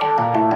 Comenzamos Gol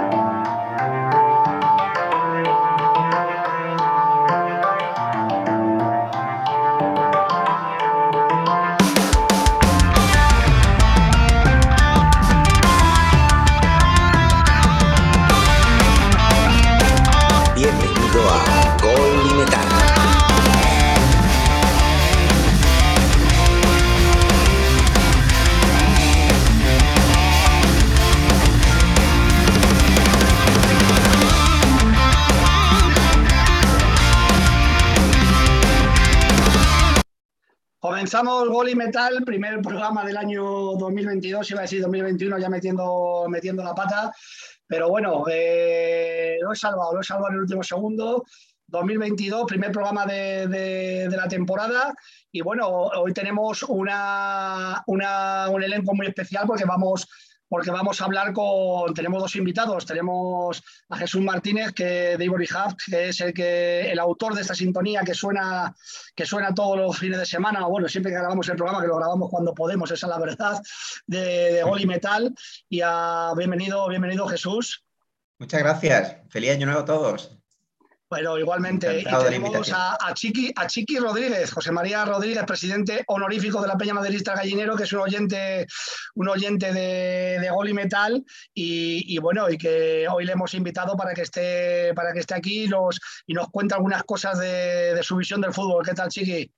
y Metal, primer programa del año 2022, iba a decir 2021 ya metiendo, metiendo la pata, pero bueno, eh, lo he salvado, lo he salvado en el último segundo. 2022, primer programa de, la temporada. Y bueno, hoy tenemos una, un elenco muy especial porque vamos porque vamos a hablar con, tenemos dos invitados, tenemos a Jesús Martínez que, de Ivory Haft, que es el, que, el autor de esta sintonía que suena, que suena todos los fines de semana, bueno, siempre que grabamos el programa, que lo grabamos cuando podemos, esa es la verdad, de, de Gol y Metal. Y a, bienvenido, bienvenido Jesús. Muchas gracias, feliz año nuevo a todos. Bueno, igualmente. y tenemos a, Chiqui, a Chiqui Rodríguez, José María Rodríguez, presidente honorífico de la Peña Maderista Gallinero, que es un oyente, un oyente de, de Gol y Metal. Y, bueno, y que hoy le hemos invitado para que esté, para que esté aquí y nos, y nos cuente algunas cosas de, de su visión del fútbol. ¿Qué tal, Chiqui?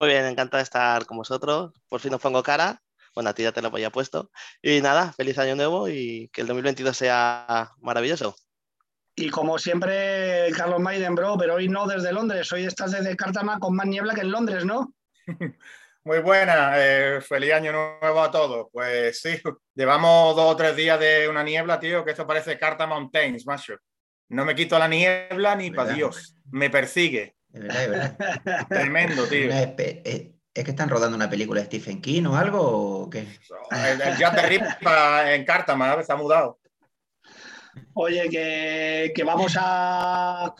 Muy bien, encantado de estar con vosotros. Por fin os pongo cara. Bueno, a ti ya te lo había puesto. Y nada, feliz año nuevo y que el 2022 sea maravilloso. Y como siempre, Carlos Maiden, bro, pero hoy no desde Londres, hoy estás desde Cártama con más niebla que en Londres, ¿no? Muy buena, eh, feliz año nuevo a todos. Pues sí, llevamos dos o tres días de una niebla, tío, que esto parece Carta Mountains, macho. No me quito la niebla ni para Dios, me persigue. Es verdad, es verdad. Tremendo, tío. Es, que están rodando una película de Stephen King o algo, ¿o qué? El, el Jazz de Rip en Cártama, se ha mudado. Oye, que, vamos a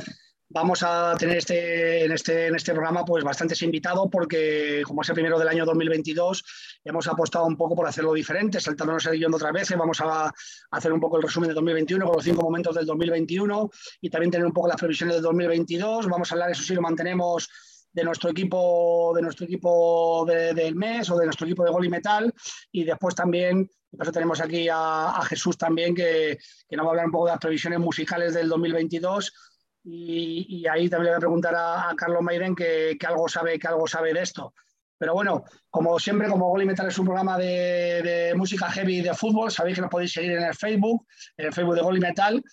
vamos a tener este, en, este, en este programa pues bastantes invitados porque como es el primero del año 2022 hemos apostado un poco por hacerlo diferente, saltándonos el guion otras veces, vamos a hacer un poco el resumen de 2021 con los cinco momentos del 2021 y también tener un poco las previsiones del 2022, vamos a hablar, eso sí, lo mantenemos de nuestro equipo, de nuestro equipo del mes o de nuestro equipo de gol y metal. Y después también, por tenemos aquí a, Jesús también, que, nos va a hablar un poco de las previsiones musicales del 2022. Y, ahí también le voy a preguntar a, Carlos Mayren que, algo sabe, que algo sabe de esto. Pero bueno, como siempre, como Gol y Metal es un programa de, de música heavy y de fútbol, sabéis que nos podéis seguir en el Facebook, en el Facebook de Gol y Metal.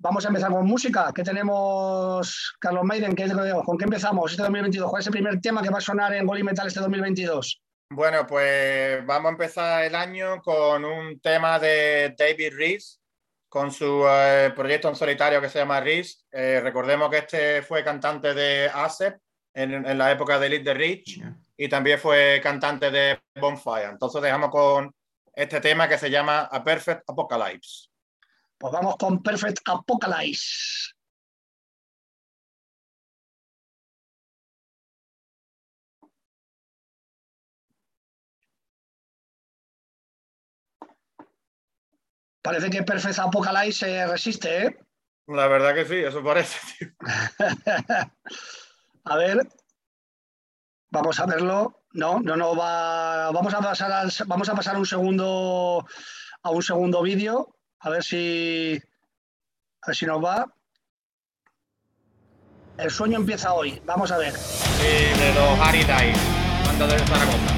Vamos a empezar con música. ¿Qué tenemos, Carlos Maiden? ¿Qué, ¿Con qué empezamos este 2022? ¿Cuál es el primer tema que va a sonar en Gol Metal este 2022? Bueno, pues vamos a empezar el año con un tema de David Rees, con su eh, proyecto en solitario que se llama Rees. Eh, recordemos que este fue cantante de ASEP en, la época de Lead the Rich y también fue cantante de Bonfire. Entonces dejamos con este tema que se llama A Perfect Apocalypse. Pues vamos con Perfect Apocalypse. Parece que Perfect Apocalypse se resiste, ¿eh? La verdad que sí, eso parece, tío. a ver, vamos a verlo. No, no, no va. Vamos a pasar, vamos a pasar un segundo a un segundo vídeo a ver si, a ver si nos va. El sueño empieza hoy. Vamos a ver. Sí, de los Harry Dice, de Zaragoza.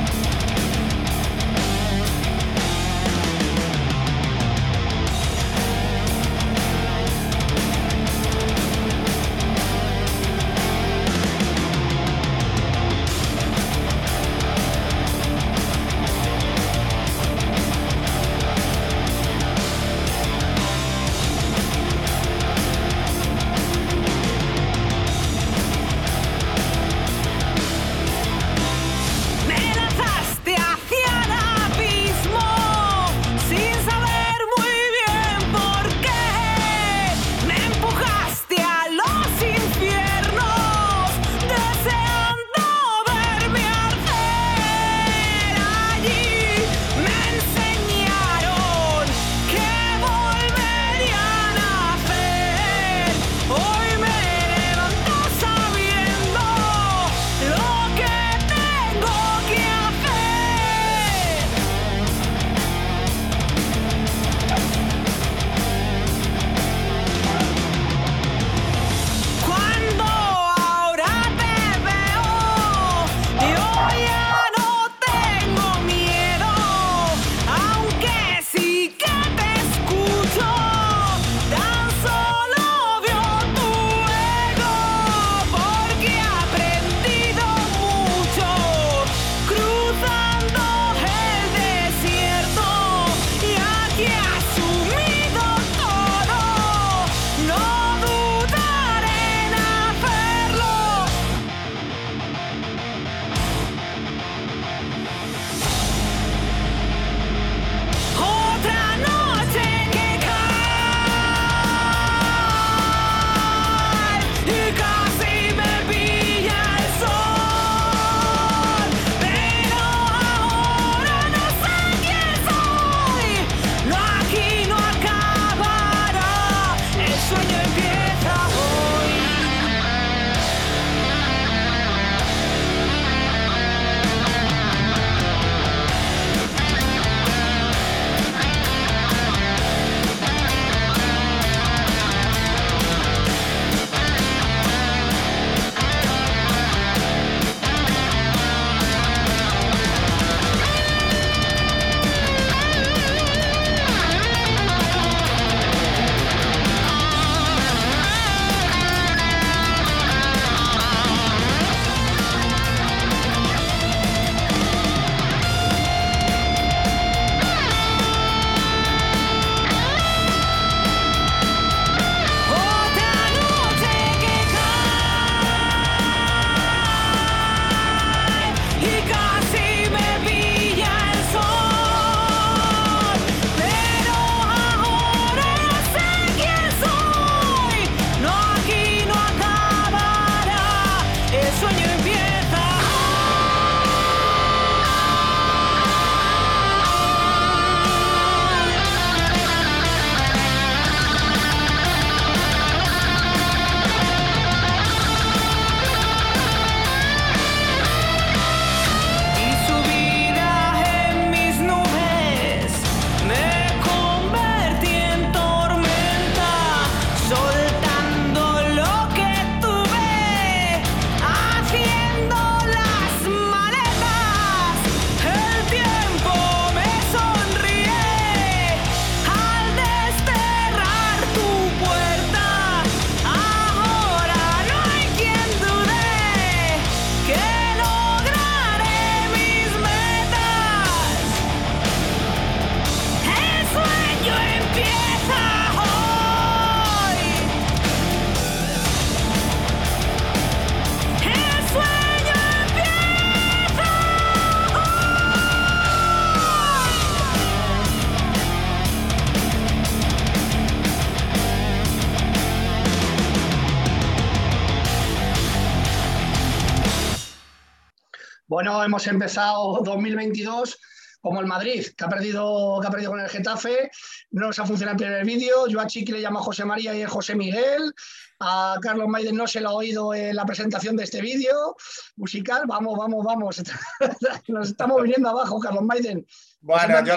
Bueno, hemos empezado 2022 como el Madrid, que ha perdido, que ha perdido con el Getafe, no nos ha funcionado el primer vídeo, yo a Chiqui le llamo a José María y a José Miguel, a Carlos Maiden no se lo ha oído en la presentación de este vídeo musical, vamos, vamos, vamos, nos estamos viniendo abajo, Carlos Maiden. Bueno, yo,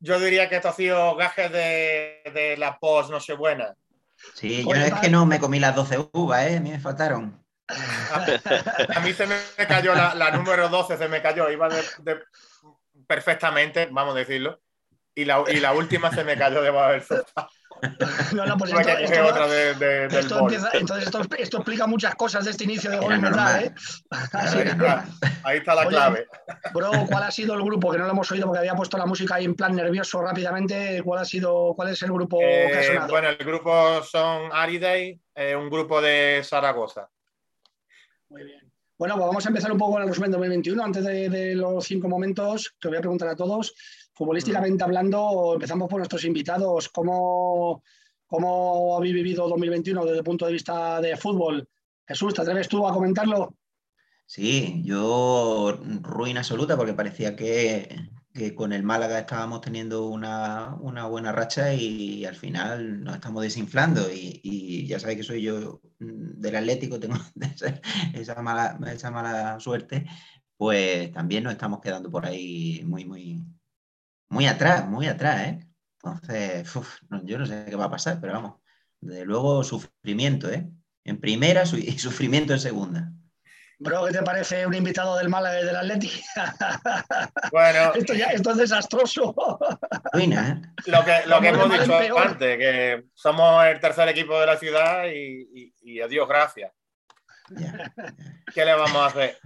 yo diría que esto ha sido gajes de, de la post no sé buena. Sí, yo es que no me comí las 12 uvas, ¿eh? a mí me faltaron. A, mí se me cayó la, número 12, se me cayó, iba perfectamente, vamos a decirlo, y la, y la última se me cayó debajo del sofá. No, no, pues esto, esto, otra de, de, esto empieza, entonces esto, esto, explica muchas cosas de este inicio de gol, ¿verdad? ¿eh? Ahí está la clave. Bro, ¿cuál ha sido el grupo? Que no lo hemos oído porque había puesto la música ahí en plan nervioso rápidamente. ¿Cuál ha sido, cuál es el grupo eh, que ha sonado? Bueno, el grupo son Ariday, eh, un grupo de Zaragoza. Muy bien. Bueno, pues vamos a empezar un poco con el resumen 2021. Antes de, los cinco momentos, que voy a preguntar a todos. Futbolísticamente hablando, empezamos por nuestros invitados. ¿Cómo, ¿Cómo habéis vivido 2021 desde el punto de vista de fútbol? Jesús, ¿te atreves tú a comentarlo? Sí, yo ruina absoluta porque parecía que, que con el Málaga estábamos teniendo una, buena racha y, al final nos estamos desinflando. Y, ya sabéis que soy yo mm, del Atlético, tengo esa mala, esa mala suerte, pues también nos estamos quedando por ahí muy, muy, muy atrás, muy atrás, ¿eh? Entonces, yo no sé qué va a pasar, pero vamos, desde luego sufrimiento, ¿eh? En primera y sufrimiento en segunda. Bro, ¿qué te parece un invitado del Málaga y del Atleti? Bueno, esto, ya, esto es desastroso. ¿eh? Lo que, lo que hemos dicho antes, que somos el tercer equipo de la ciudad y, y, adiós, gracias. ¿Qué le vamos a hacer?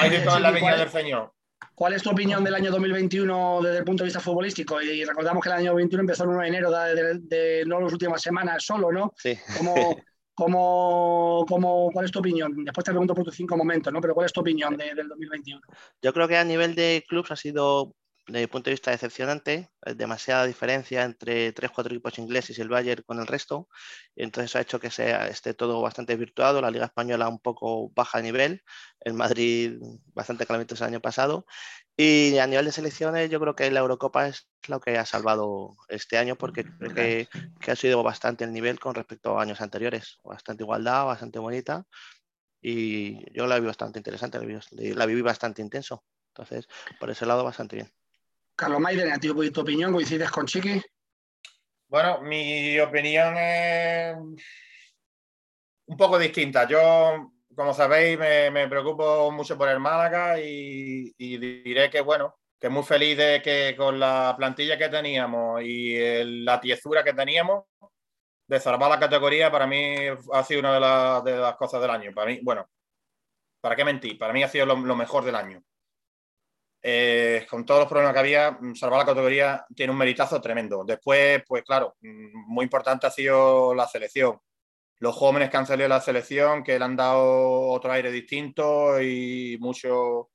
Hay de todo en la viña del Señor. ¿Cuál es tu opinión del año 2021 desde el punto de vista futbolístico? Y recordamos que el año 2021 empezó el 1 de enero de, de, no las últimas semanas solo, ¿no? Sí. Como, ¿Cómo, cómo, cuál es tu opinión? Después te pregunto por tus cinco momentos, ¿no? Pero ¿cuál es tu opinión del 2021? Yo creo que a nivel de clubs ha sido desde mi punto de vista, decepcionante. demasiada diferencia entre tres, cuatro equipos ingleses y el Bayern con el resto. entonces ha hecho que sea, esté todo bastante virtuado. La Liga Española un poco baja de nivel. El Madrid bastante calamitoso el año pasado. Y a nivel de selecciones, yo creo que la Eurocopa es lo que ha salvado este año porque creo que, que ha sido bastante el nivel con respecto a años anteriores. Bastante igualdad, bastante bonita y yo la vi bastante interesante, la vi, bastante intenso. Entonces, por ese lado, bastante bien. Carlos Maiden, ¿a ti tu opinión coincides con Chiqui? Bueno, mi opinión es un poco distinta. Yo, como sabéis, me, preocupo mucho por el Málaga y, diré que, bueno, que muy feliz de que con la plantilla que teníamos y la tiezura que teníamos, de salvar la categoría para mí ha sido una de, las cosas del año. Para mí, bueno, ¿para qué mentir? Para mí ha sido lo, mejor del año. Eh, con todos los problemas que había, salvar la categoría tiene un meritazo tremendo. Después, pues claro, mm, muy importante ha sido la selección. Los jóvenes que han salido de la selección, que le han dado otro aire distinto y mucho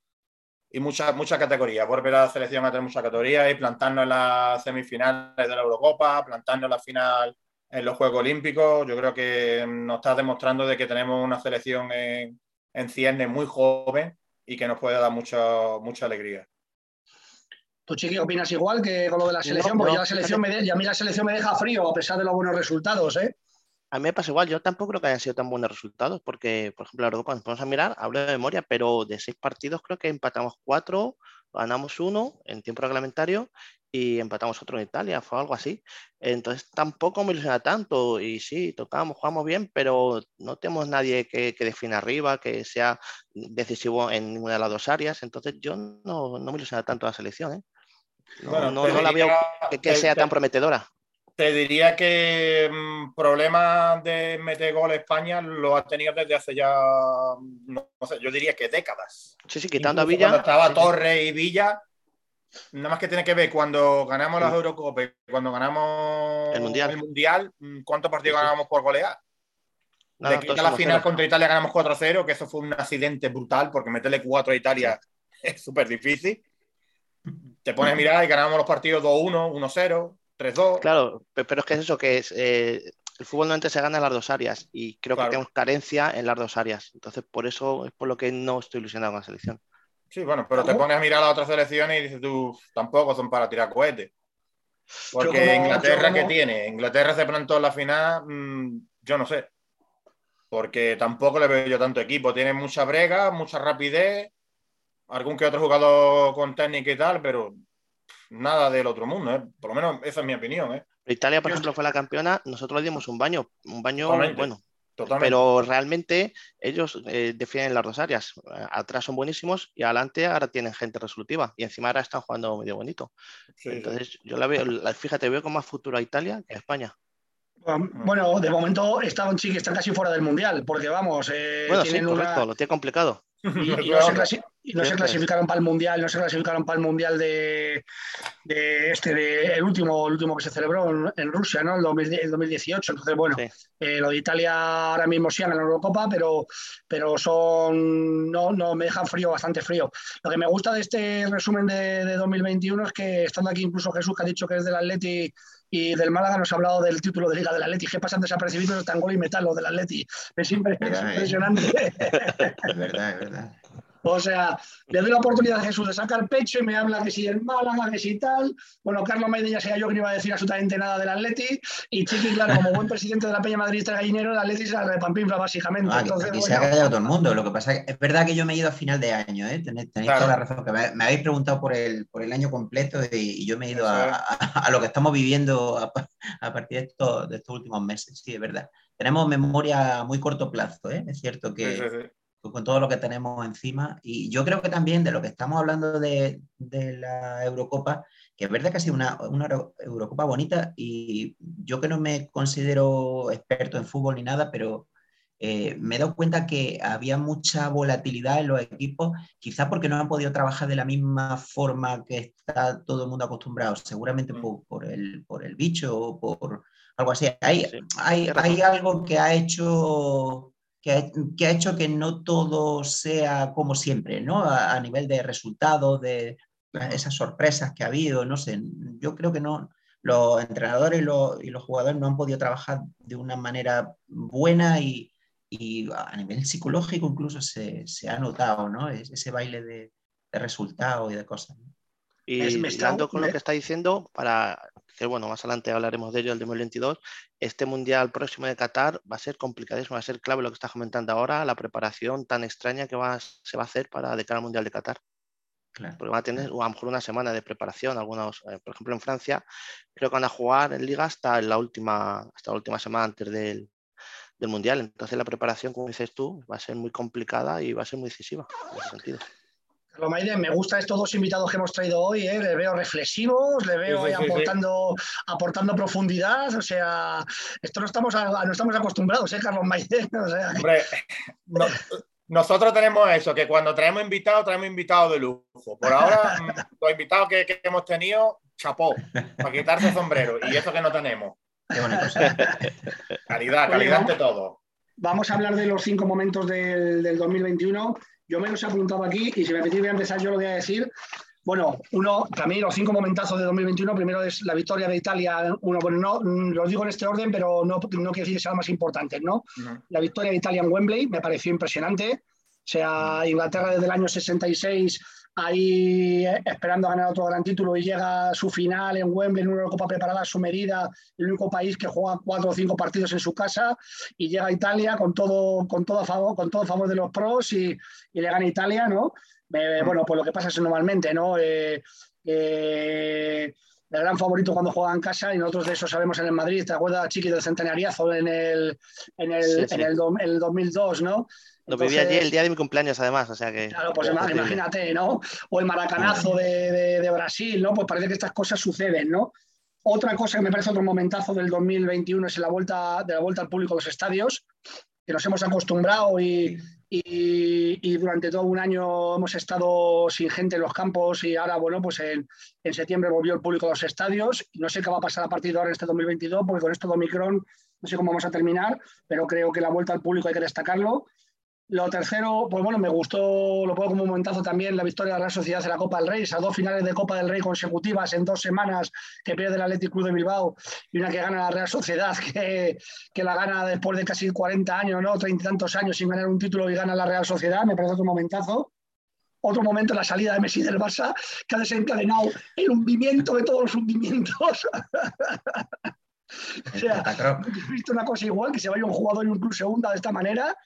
y muchas mucha categorías. Volver a la selección a tener muchas categorías y plantarnos en las semifinales de la Eurocopa, plantarnos en la final en los Juegos Olímpicos. Yo creo que nos está demostrando de que tenemos una selección en, en cierne muy joven y que nos puede dar mucha, mucha alegría. ¿Tú, Chiqui, opinas igual que con lo de la selección? Porque la selección me a mí la selección me deja frío a pesar de los buenos resultados, ¿eh? A mí me pasa igual, yo tampoco creo que hayan sido tan buenos resultados, porque, por ejemplo, la Europa, nos vamos a mirar, hablo de memoria, pero de seis partidos creo que empatamos cuatro, ganamos uno en tiempo reglamentario y empatamos otro en Italia, fue algo así. Entonces tampoco me ilusiona tanto y sí, tocamos, jugamos bien, pero no tenemos nadie que, que defina arriba, que sea decisivo en ninguna de las dos áreas, entonces yo no, no me ilusiona tanto la selección. ¿eh? No, no, la veo que, sea tan prometedora. Te diría que mm, problemas de meter gol España lo ha tenido desde hace ya, no, sé, yo diría que décadas. Sí, sí, quitando a Villa. Cuando estaba Torre y Villa, Nada más que tiene que ver cuando ganamos las Eurocopas, cuando ganamos el Mundial, el mundial ¿cuántos partidos ganamos por golear? de que la final contra Italia ganamos 4-0, que eso fue un accidente brutal, porque meterle 4 a Italia es súper difícil. Te pones a mirar y ganamos los partidos 2-1, 1-0, 3-2. Claro, pero es que es eso, que es, eh, el fútbol normalmente se gana en las dos áreas y creo que tenemos carencia en las dos áreas. Entonces, por eso es por lo que no estoy ilusionado con la selección. Sí, bueno, pero te pones a mirar las otras selecciones y dices tú, tampoco son para tirar cohetes. Porque Inglaterra, ¿qué tiene? Inglaterra se plantó en la final, mm, yo no sé. Porque tampoco le veo yo tanto equipo. Tiene mucha brega, mucha rapidez, algún que otro jugador con técnica y tal, pero nada del otro mundo. ¿eh? Por lo menos esa es mi opinión. ¿eh? Italia, por ejemplo, fue la campeona, nosotros le dimos un baño, un baño bueno. Pero realmente ellos eh, defienden las dos áreas. Atrás son buenísimos y adelante ahora tienen gente resolutiva. Y encima ahora están jugando medio bonito. Entonces, yo la veo, fíjate, veo con más futuro a Italia que a España. Bueno, de momento sí que están casi fuera del mundial, porque vamos, eh, bueno, sí, correcto, lo tiene complicado. Y, no, se clasificaron para el mundial, no se clasificaron para el mundial de, este, de, el último, el último que se celebró en, Rusia, ¿no? El, 2018. Entonces, bueno, eh, lo de Italia ahora mismo sí en la Eurocopa, pero, pero son no, no me dejan frío, bastante frío. Lo que me gusta de este resumen de, de 2021 es que estando aquí incluso Jesús que ha dicho que es del Atleti y del Málaga nos ha hablado del título de Liga del Atleti. ¿Qué pasan desapercibidos tan gol y metal lo del Atleti? Es, impresionante. Es verdad, es verdad. O sea, le doy la oportunidad a Jesús de sacar pecho y me habla que si el Málaga, que si tal. Bueno, Carlos Maide ya sea yo que no iba a decir absolutamente nada del Atleti. Y Chiqui, claro, como buen presidente de la Peña Madridista Gallinero, el Atleti se la repampinfla básicamente. aquí, se ha callado todo el mundo. Lo que pasa es que es verdad que yo me he ido a final de año, ¿eh? tenéis, toda la razón. Que me, habéis preguntado por el, por el año completo y, yo me he ido a, lo que estamos viviendo a, partir de estos, de estos últimos meses. Sí, es verdad tenemos memoria a muy corto plazo, ¿eh? es cierto que, con todo lo que tenemos encima. Y yo creo que también de lo que estamos hablando de, la Eurocopa, que es verdad que ha sido una, Eurocopa bonita y yo que no me considero experto en fútbol ni nada, pero eh, me he dado cuenta que había mucha volatilidad en los equipos, quizás porque no han podido trabajar de la misma forma que está todo el mundo acostumbrado, seguramente mm. por, el, por el bicho o por algo así. Hay, hay, hay algo que ha hecho que ha, hecho que no todo sea como siempre, ¿no? A, nivel de resultados, de, esas sorpresas que ha habido, no sé, yo creo que no, los entrenadores y los, jugadores no han podido trabajar de una manera buena y, a nivel psicológico incluso se, ha notado, ¿no? Ese baile de, resultados y de cosas. Y mezclando con lo que está diciendo, para que bueno, más adelante hablaremos de ello el 2022, este mundial próximo de Qatar va a ser complicadísimo, va a ser clave lo que estás comentando ahora, la preparación tan extraña que va, se va a hacer para de cara al mundial de Qatar. Porque van a tener a lo mejor una semana de preparación. Algunos, eh, por ejemplo, en Francia, creo que van a jugar en liga hasta la última, hasta la última semana antes del, Mundial. Entonces la preparación, como dices tú, va a ser muy complicada y va a ser muy decisiva en ese sentido. Carlos Maide, me gustan estos dos invitados que hemos traído hoy, ¿eh? les veo reflexivos, les veo aportando, aportando profundidad, o sea, esto no estamos, no estamos acostumbrados, ¿eh, Carlos Maide? Hombre, nosotros tenemos eso, que cuando traemos invitados, traemos invitados de lujo. Por ahora, mm, los invitados que, hemos tenido, chapó, para quitarse sombrero. Y eso que no tenemos. calidad, calidad de todo. Vamos a hablar de los cinco momentos del, 2021. Yo me los he apuntado aquí y si me permitís voy a empezar, yo lo voy a decir. Bueno, uno, también los cinco momentazos de 2021. Primero es la victoria de Italia. Uno, bueno, no mm, lo digo en este orden, pero no, no quiero decir que sea más importante, ¿no? La victoria de Italia en Wembley me pareció impresionante. O sea, Inglaterra desde el año 66 ahí eh, esperando a ganar otro gran título y llega a su final en Wembley en una Copa preparada a su medida, el único país que juega cuatro o cinco partidos en su casa y llega a Italia con todo, con todo a favor, con todo a favor de los pros y, y le gana Italia, ¿no? Mm. bueno, pues lo que pasa es normalmente, ¿no? Eh, el gran favorito cuando juega en casa y nosotros de eso sabemos en el Madrid, ¿te acuerdas, Chiqui, del centenariazo en el, en el, En el, 2002, ¿no? Lo viví allí el día de mi cumpleaños, además, o sea que... Claro, pues imagínate, ¿no? O el maracanazo de, de, Brasil, ¿no? Pues parece que estas cosas suceden, ¿no? Otra cosa que me parece otro momentazo del 2021 es la vuelta, de la vuelta al público a los estadios, que nos hemos acostumbrado y, y, durante todo un año hemos estado sin gente en los campos y ahora, bueno, pues en, en, septiembre volvió el público a los estadios. No sé qué va a pasar a partir de ahora en este 2022, porque con esto de Omicron no sé cómo vamos a terminar, pero creo que la vuelta al público hay que destacarlo. Lo tercero, pues bueno, me gustó, lo pongo como un momentazo también, la victoria de la Real Sociedad en la Copa del Rey, esas dos finales de Copa del Rey consecutivas en dos semanas que pierde el Athletic Club de Bilbao y una que gana la Real Sociedad, que, que la gana después de casi 40 años, ¿no? 30 y tantos años sin ganar un título y gana la Real Sociedad, me parece otro momentazo. Otro momento, la salida de Messi del Barça, que ha desencadenado el hundimiento de todos los hundimientos. o sea, he visto una cosa igual, que se vaya un jugador en un club segunda de esta manera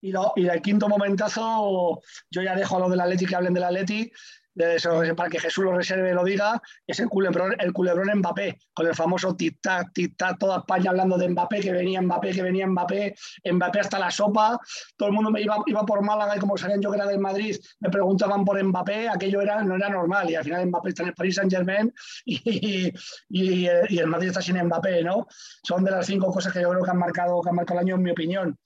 y, el quinto momentazo, yo ya dejo a los del Atleti que hablen del Atleti, de para que Jesús lo reserve y lo diga, es el culebrón, el culebrón Mbappé, con el famoso tic-tac, tic-tac, toda España hablando de Mbappé, que venía Mbappé, que venía Mbappé, Mbappé hasta la sopa, todo el mundo iba, iba por Málaga y como sabían yo que era del Madrid, me preguntaban por Mbappé, aquello era, no era normal y al final Mbappé está en el Paris Saint Germain y, y, el Madrid está sin Mbappé, ¿no? Son de las cinco cosas que yo creo que han marcado, que han marcado el año en mi opinión.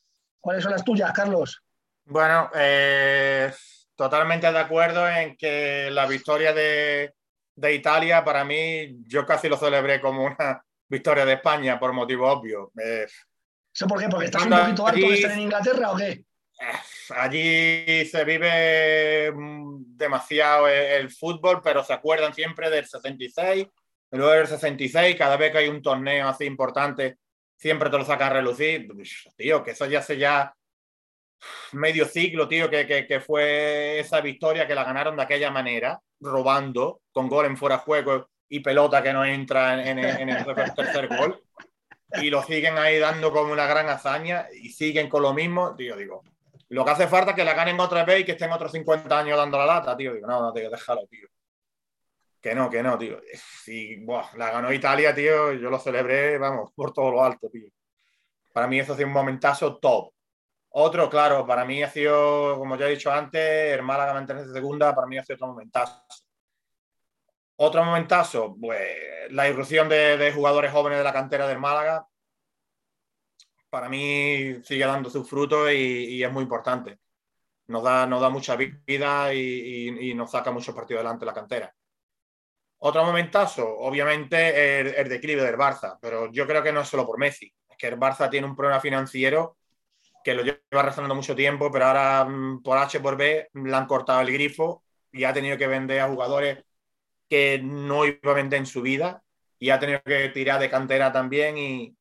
¿Cuáles son las tuyas, Carlos? Bueno, eh, totalmente de acuerdo en que la victoria de, Italia, para mí, yo casi lo celebré como una victoria de España por motivo obvio. Eh, ¿Eso por qué? ¿Porque estás un poquito alto de estar en Inglaterra o qué? Eh, allí se vive mm, demasiado el, fútbol, pero se acuerdan siempre del 66, luego del 66, cada vez que hay un torneo así importante, siempre te lo saca a relucir. Tío, que eso ya hace ya medio ciclo, tío, que, fue esa victoria que la ganaron de aquella manera, robando, con gol en fuera de juego y pelota que no entra en, el tercer gol. Y lo siguen ahí dando como una gran hazaña y siguen con lo mismo, tío, digo. Lo que hace falta es que la ganen otra vez y que estén otros 50 años dando la lata, tío. Digo, no, no, tío, déjalo, tío. Que no, que no, tío. Si la ganó Italia, tío, yo lo celebré, vamos, por todo lo alto, tío. Para mí eso ha sido un momentazo top. Otro, claro, para mí ha sido, como ya he dicho antes, el Málaga mantenerse segunda, para mí ha sido otro momentazo. Otro momentazo, pues la irrupción de, jugadores jóvenes de la cantera del Málaga, para mí sigue dando sus frutos y, es muy importante. Nos da, nos da mucha vida y, y nos saca mucho partido adelante la cantera. Otro momentazo, obviamente, el, el, declive del Barça, pero yo creo que no es solo por Messi, es que el Barça tiene un problema financiero que lo lleva arrastrando mucho tiempo, pero ahora mm, por H por B le han cortado el grifo y ha tenido que vender a jugadores que no iba a vender en su vida y ha tenido que tirar de cantera también y,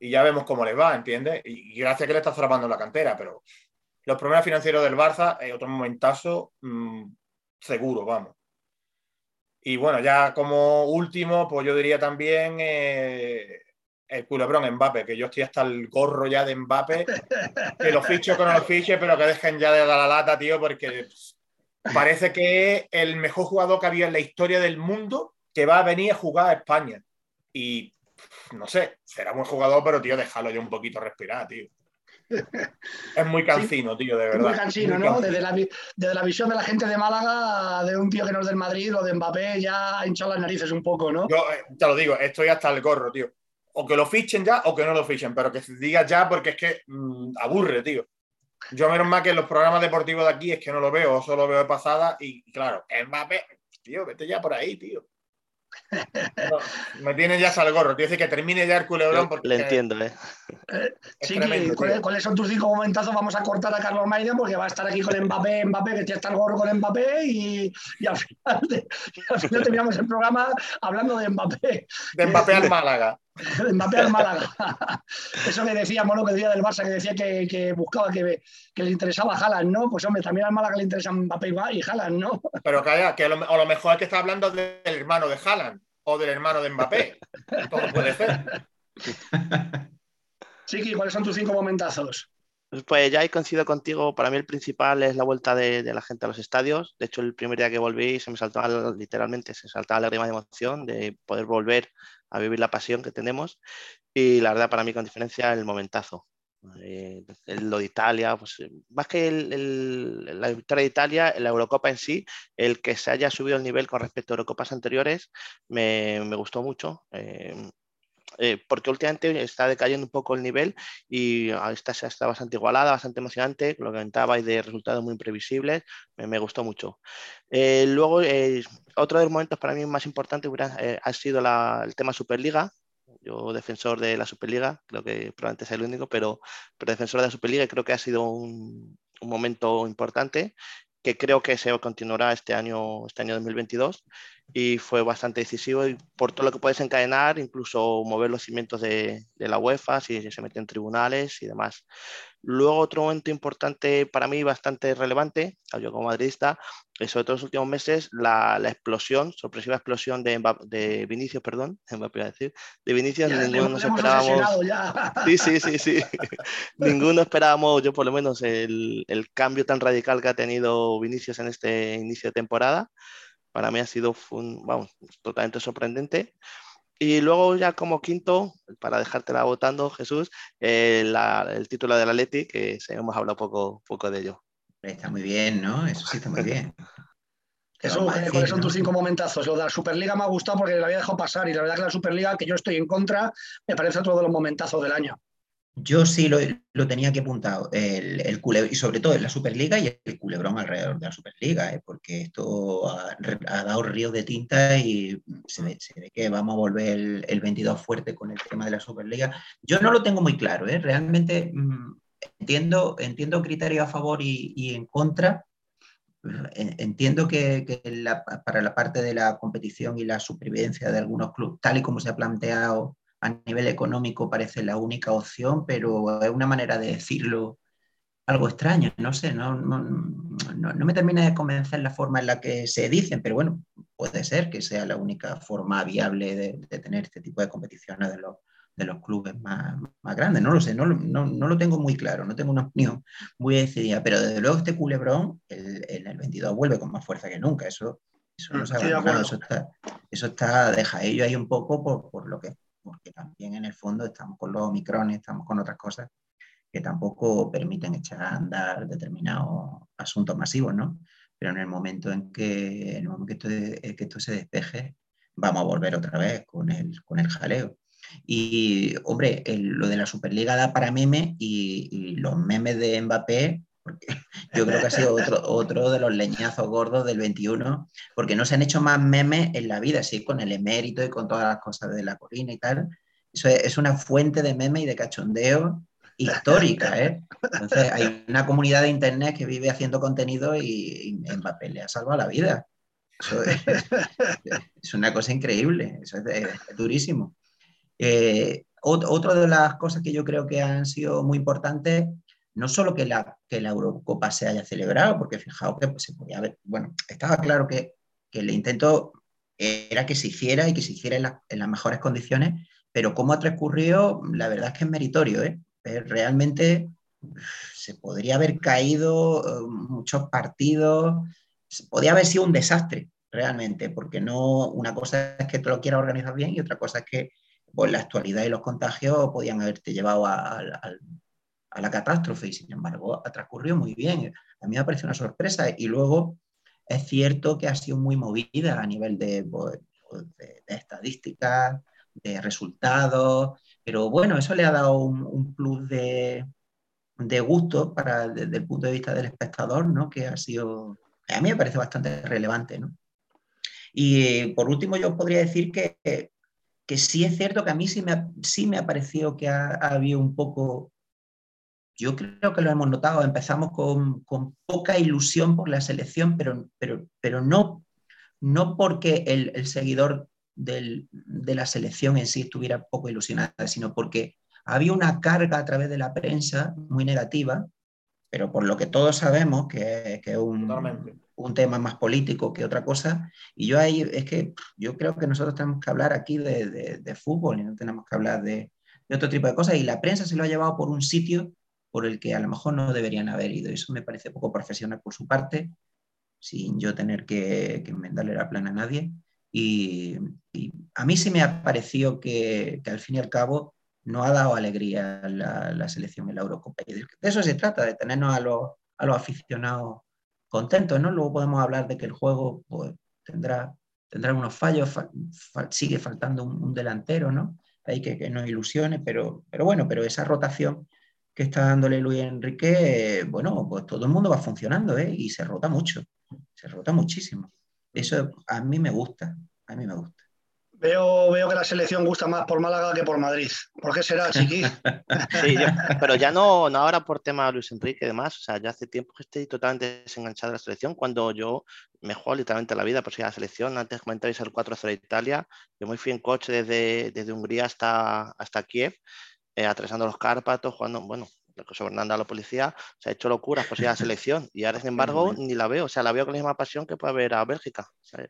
ya vemos cómo le va, ¿entiendes? Y, gracias a que le está atrapando la cantera, pero los problemas financieros del Barça, en otro momentazo, mm, seguro, vamos. Y bueno, ya como último, pues yo diría también eh, el culebrón Mbappé, que yo estoy hasta el gorro ya de Mbappé, que lo ficho con no lo fiche, pero que dejen ya de dar la lata, tío, porque parece que es el mejor jugador que había en la historia del mundo que va a venir a jugar a España. Y no sé, será buen jugador, pero tío, déjalo yo un poquito respirar, tío. Es muy cansino, tío, de verdad. Muy cansino, ¿no? Desde la, visión de la gente de Málaga, de un tío que no es del Madrid o de Mbappé, ya ha hinchado las narices un poco, ¿no? Yo eh, te lo digo, estoy hasta el gorro, tío. O que lo fichen ya o que no lo fichen, pero que se diga ya porque es que mm, aburre, tío. Yo menos mal que en los programas deportivos de aquí es que no lo veo, solo veo de pasada y claro, Mbappé, tío, vete ya por ahí, tío me tiene ya al gorro. Quiero decir que termine ya el culebrón. Porque Le entiendo, ¿eh? eh sí, ¿cuáles, son tus cinco momentazos? Vamos a cortar a Carlos Maiden porque va a estar aquí con Mbappé, Mbappé, que ya está el gorro con Mbappé y, al, final al final terminamos el programa hablando de Mbappé. De Mbappé al Málaga. Mbappé al Málaga. Eso que decía Mono que decía del Barça, que decía que, buscaba que, le interesaba a Haaland, ¿no? Pues hombre, también al Málaga le interesa Mbappé y Haaland, ¿no? Pero calla, que a lo, lo mejor es que está hablando del hermano de Haaland o del hermano de Mbappé. Todo puede ser. Chiqui, ¿cuáles son tus cinco momentazos? Pues ya he coincido contigo, para mí el principal es la vuelta de, la gente a los estadios. De hecho, el primer día que volví se me saltaba literalmente, se saltaba la lágrima de emoción de poder volver a vivir la pasión que tenemos. Y la verdad, para mí, con diferencia, el momentazo. Eh, lo de Italia, pues más que la victoria de Italia, la Eurocopa en sí, el que se haya subido el nivel con respecto a Eurocopas anteriores, me, gustó mucho. Eh, eh, porque últimamente está decayendo un poco el nivel y esta está bastante igualada, bastante emocionante, lo que comentaba y de resultados muy imprevisibles, me, gustó mucho. Eh, luego, eh, otro de los momentos para mí más importantes ha sido el tema Superliga. Yo, defensor de la Superliga, creo que probablemente sea el único, pero, pero defensor de la Superliga, creo que ha sido un, un momento importante que creo que se continuará este año, este año 2022 y fue bastante decisivo y por todo lo que puedes encadenar, incluso mover los cimientos de, la UEFA si se mete en tribunales y demás. Luego otro momento importante para mí, bastante relevante, yo como madridista, es sobre todo en los últimos meses, la, explosión, sorpresiva explosión de, de Vinicius, perdón, a decir, de Vinicius, ninguno nos esperábamos. Sí, sí, sí, sí. ninguno esperábamos, yo por lo menos, el, el cambio tan radical que ha tenido Vinicius en este inicio de temporada para mí ha sido vamos, totalmente sorprendente. Y luego ya como quinto, para dejártela votando, Jesús, eh, el título del Atleti, que hemos hablado poco, poco de ello. Está muy bien, ¿no? Eso sí está muy bien. Eso, ¿Cuáles son tus cinco momentazos? Lo de la Superliga me ha gustado porque la había dejado pasar y la verdad que la Superliga, que yo estoy en contra, me parece otro de los momentazos del año. Yo sí lo, tenía que apuntado, el, el y sobre todo en la Superliga y el culebrón alrededor de la Superliga, ¿eh? porque esto ha, dado río de tinta y se ve, que vamos a volver el, 22 fuerte con el tema de la Superliga. Yo no lo tengo muy claro, ¿eh? realmente mm, entiendo, entiendo criterios a favor y, en contra. Entiendo que, para la parte de la competición y la supervivencia de algunos clubes, tal y como se ha planteado a nivel económico parece la única opción, pero es una manera de decirlo algo extraño, no sé, no, no, me termina de convencer la forma en la que se dicen, pero bueno, puede ser que sea la única forma viable de, tener este tipo de competiciones de los, de los clubes más, grandes, no lo sé, no, lo tengo muy claro, no tengo una opinión muy decidida, pero desde luego este culebrón en el, 22 vuelve con más fuerza que nunca, eso, eso no se ha eso está, eso está, deja ello ahí un poco por, por lo que porque también en el fondo estamos con los micrones, estamos con otras cosas que tampoco permiten echar a andar determinados asuntos masivos, ¿no? Pero en el momento en que, en el momento que, esto, se despeje, vamos a volver otra vez con el, con el jaleo. Y, hombre, lo de la Superliga da para meme y, y, los memes de Mbappé porque yo creo que ha sido otro, otro de los leñazos gordos del 21, porque no se han hecho más memes en la vida, sí, con el emérito y con todas las cosas de la colina y tal. Eso es, una fuente de meme y de cachondeo histórica, ¿eh? Entonces, hay una comunidad de internet que vive haciendo contenido y, Mbappé le ha salvado la vida. es, una cosa increíble, eso es, durísimo. Eh, otra de las cosas que yo creo que han sido muy importantes, no solo que la, que la Eurocopa se haya celebrado, porque fijaos que se podía ver, bueno, estaba claro que, que el intento era que se hiciera y que se hiciera en, las mejores condiciones, pero cómo ha transcurrido, la verdad es que es meritorio. ¿eh? Realmente se podría haber caído eh, muchos partidos, podría haber sido un desastre realmente, porque no, una cosa es que tú lo quieras organizar bien y otra cosa es que pues, la actualidad y los contagios podían haberte llevado a, a la catástrofe y sin embargo ha transcurrido muy bien. A mí me ha parecido una sorpresa y luego es cierto que ha sido muy movida a nivel de, pues, de, estadísticas, de resultados, pero bueno, eso le ha dado un, plus de, de, gusto para, desde el punto de vista del espectador, ¿no? que ha sido, a mí me parece bastante relevante. ¿no? Y por último, yo podría decir que, que sí es cierto que a mí sí me sí me ha parecido que ha, ha habido un poco yo creo que lo hemos notado, empezamos con, poca ilusión por la selección, pero, pero, pero no, no porque el, seguidor de la selección en sí estuviera poco ilusionado, sino porque había una carga a través de la prensa muy negativa, pero por lo que todos sabemos que, es un, un, tema más político que otra cosa, y yo ahí es que yo creo que nosotros tenemos que hablar aquí de, de fútbol y no tenemos que hablar de, otro tipo de cosas, y la prensa se lo ha llevado por un sitio por el que a lo mejor no deberían haber ido. Eso me parece poco profesional por su parte, sin yo tener que, que enmendarle la plana a nadie. Y, a mí sí me ha parecido que, al fin y al cabo no ha dado alegría la, la selección en la Eurocopa. de eso se trata, de tenernos a los, aficionados contentos. ¿no? Luego podemos hablar de que el juego pues, tendrá, unos fallos, sigue faltando un, delantero, ¿no? Hay que, que nos ilusione, pero, pero bueno, pero esa rotación que está dándole Luis Enrique, bueno, pues todo el mundo va funcionando ¿eh? y se rota mucho, se rota muchísimo. Eso a mí me gusta, a mí me gusta. Veo, veo que la selección gusta más por Málaga que por Madrid. ¿Por qué será, Chiqui? sí, pero ya no, no ahora por tema Luis Enrique y demás. O sea, ya hace tiempo que estoy totalmente desenganchado de la selección. Cuando yo me juego literalmente la vida por si la selección, antes comentáis el 4-0 de Italia, yo me fui en coche desde, desde Hungría hasta, hasta Kiev eh, atravesando los Cárpatos, jugando, bueno, sobornando a la policía, se ha hecho locuras por si la selección y ahora, sin embargo, ni la veo, o sea, la veo con la misma pasión que puede haber a Bélgica. Eh,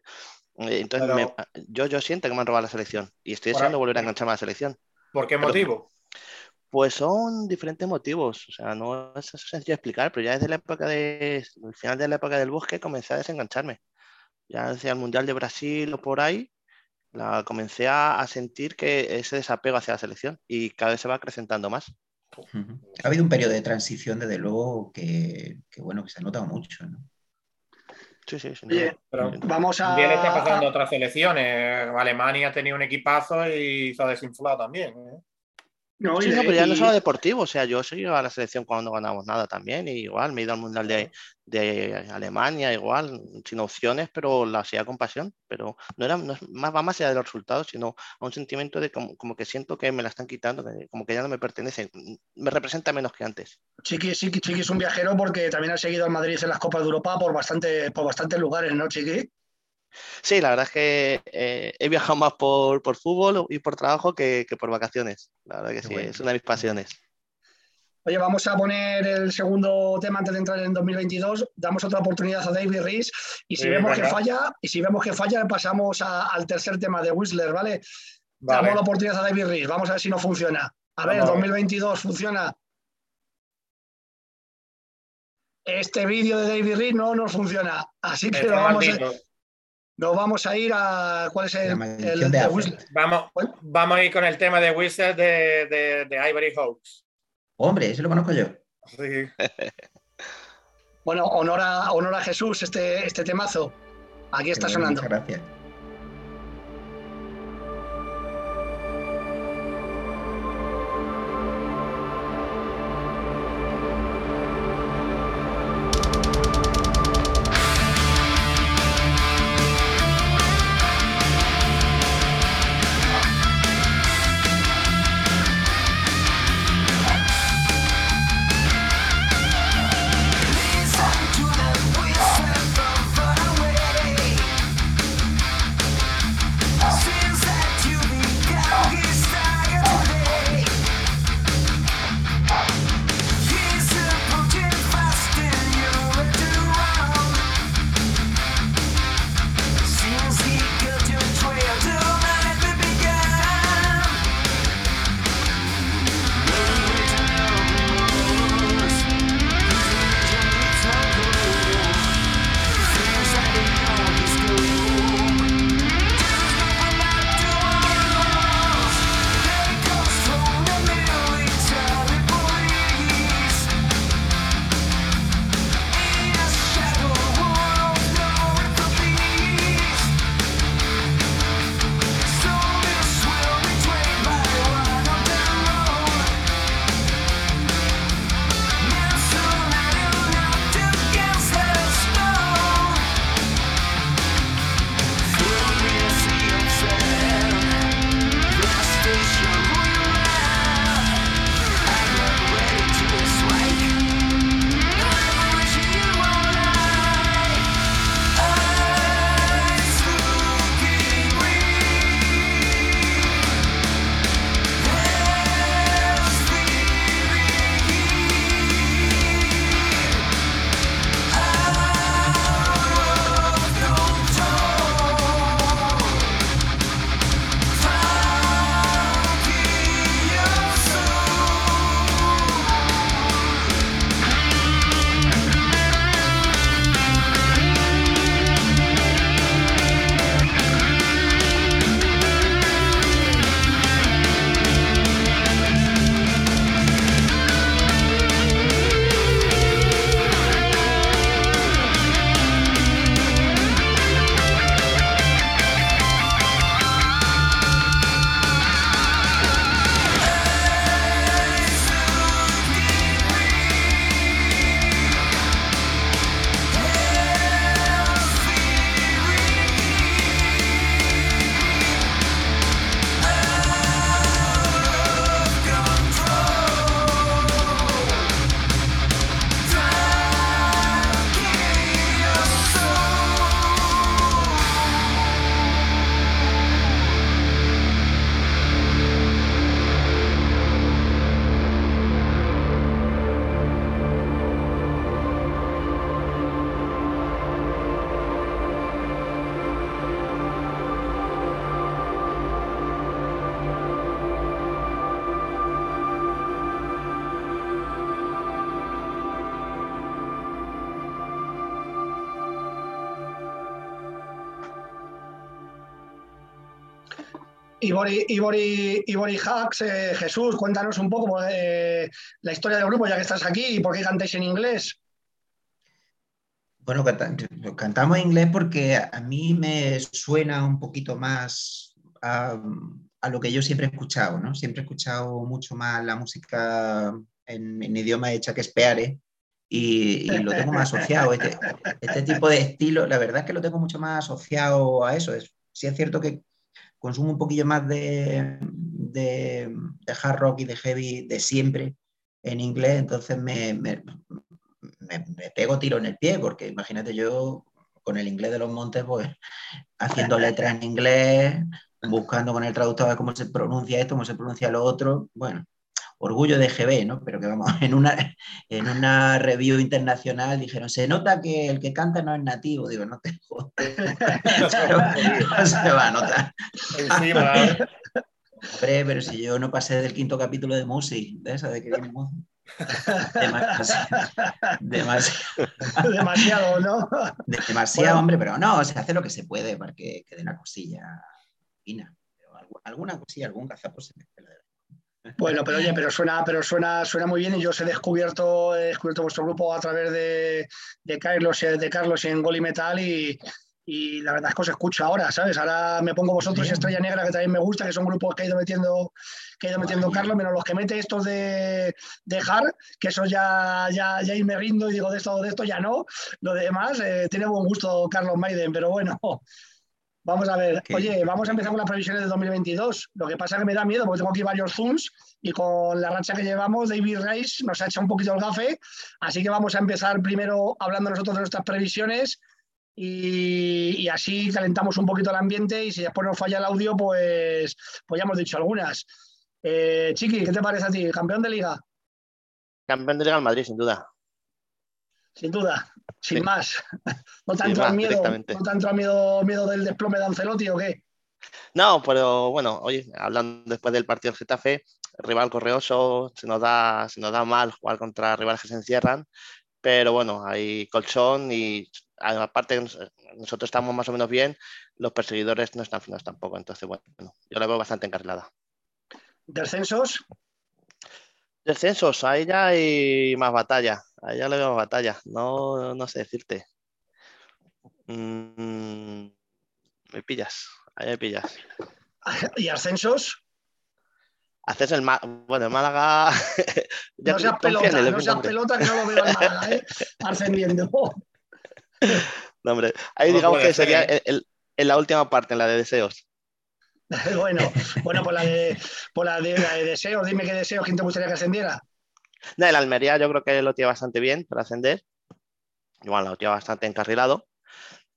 entonces, yo, yo siento que me han robado la selección y estoy deseando volver a engancharme a la selección. ¿Por qué motivo? Pues son diferentes motivos, o sea, no es sencillo explicar, pero ya desde la época de, el final de la época del bosque comencé a desengancharme. Ya decía el Mundial de Brasil o por ahí, la, comencé a, sentir que ese desapego hacia la selección y cada vez se va acrecentando más. Ha habido un periodo de transición, desde luego, que, bueno, que se ha notado mucho, ¿no? Sí, sí, sí. pero vamos a. También está pasando otras selecciones. Alemania ha tenido un equipazo y se ha desinflado también. ¿eh? No, sí, no, pero ya no solo deportivo, o sea, yo soy a la selección cuando no ganamos nada también, y igual me he ido al Mundial de, de Alemania, igual, sin opciones, pero la hacía con pasión, pero no era no más, va más allá de los resultados, sino a un sentimiento de como, como, que siento que me la están quitando, como que ya no me pertenece, me representa menos que antes. Chiqui, Chiqui, Chiqui es un viajero porque también ha seguido al Madrid en las Copas de Europa por, bastante, por bastantes lugares, ¿no, Chiqui? Sí, la verdad es que eh, he viajado más por, por, fútbol y por trabajo que, que, por vacaciones. La verdad que sí, es una de mis pasiones. Oye, vamos a poner el segundo tema antes de entrar en 2022. Damos otra oportunidad a David Rees y si vemos que falla, y si vemos que falla, pasamos a, al tercer tema de Whistler, ¿vale? Damos la oportunidad a David Rees. Vamos a ver si no funciona. A ver, 2022 funciona. Este vídeo de David Rees no nos funciona. Así que lo vamos a nos vamos a ir a. ¿Cuál es el, de Vamos, vamos a ir con el tema de Wizard de, de, Ivory Hawks. Hombre, ese lo conozco yo. Sí. bueno, honor a, honor a Jesús este, este temazo. Aquí está sonando. Muchas gracias. Ibori, Ibori, Ibori Hacks, eh, Jesús, cuéntanos un poco eh, la historia del grupo, ya que estás aquí, y por qué cantáis en inglés. Bueno, cantamos en inglés porque a mí me suena un poquito más a, lo que yo siempre he escuchado, ¿no? Siempre he escuchado mucho más la música en, idioma de Shakespeare y, y, lo tengo más asociado. Este, este, tipo de estilo, la verdad es que lo tengo mucho más asociado a eso. Es, sí es cierto que consumo un poquillo más de, de, hard rock y de heavy de siempre en inglés, entonces me, me, me, pego tiro en el pie, porque imagínate yo con el inglés de los montes, pues haciendo letras en inglés, buscando con el traductor cómo se pronuncia esto, cómo se pronuncia lo otro. Bueno, orgullo de GB, ¿no? Pero que vamos, en una, en una review internacional dijeron, se nota que el que canta no es nativo. Digo, no te jodas. no, se va a notar. Encima. Hombre, pero si yo no pasé del quinto capítulo de Musi, de esa de que viene. Demasiado, demasiado, ¿no? Demasiado, hombre, pero no, se hace lo que se puede para que quede una cosilla fina. alguna cosilla, algún cazapo se me bueno, pero oye, pero suena, pero suena, suena muy bien y yo os he descubierto, he descubierto vuestro grupo a través de, de Carlos, de Carlos en Goli Metal y, y la verdad es que os escucho ahora, ¿sabes? Ahora me pongo vosotros y Estrella Negra, que también me gusta, que son grupos que ha ido metiendo, que ha ido metiendo Carlos, menos los que mete estos de, de Hard, que eso ya, ya, ya me rindo y digo, de esto, de esto ya no. Lo demás, eh, tiene buen gusto Carlos Maiden, pero bueno, Vamos a ver, oye, vamos a empezar con las previsiones de 2022. Lo que pasa es que me da miedo porque tengo aquí varios Zooms y con la racha que llevamos, David Rice nos ha hecho un poquito el gafe. Así que vamos a empezar primero hablando nosotros de nuestras previsiones y, así calentamos un poquito el ambiente y si después nos falla el audio, pues, pues ya hemos dicho algunas. Eh, Chiqui, ¿qué te parece a ti? ¿Campeón de liga? Campeón de liga en Madrid, sin duda. Sin duda, sin más. ¿No tanto miedo, ¿no tanto miedo, miedo del desplome de Ancelotti o qué? No, pero bueno, oye, hablando después del partido del Getafe, rival correoso, se nos da, se nos da mal jugar contra rivales que se encierran, pero bueno, hay colchón y aparte nosotros estamos más o menos bien, los perseguidores no están finos tampoco, entonces bueno, yo la veo bastante encarrilada. ¿Descensos? Descensos, ahí ya hay más batalla. Ahí ya le veo batalla. No, no sé decirte. Mm, me pillas. Ahí me pillas. ¿Y ascensos? Haces el bueno, el Málaga. no seas pelota, no seas pelota que no lo veo en Málaga, ¿eh? Ascendiendo. no, hombre, ahí digamos que sería en la última parte, en la de deseos. bueno, bueno, por la de, por la de, deseos, dime qué deseos, ¿quién te gustaría que ascendiera? No, el Almería yo creo que lo tiene bastante bien para ascender. Igual lo tiene bastante encarrilado.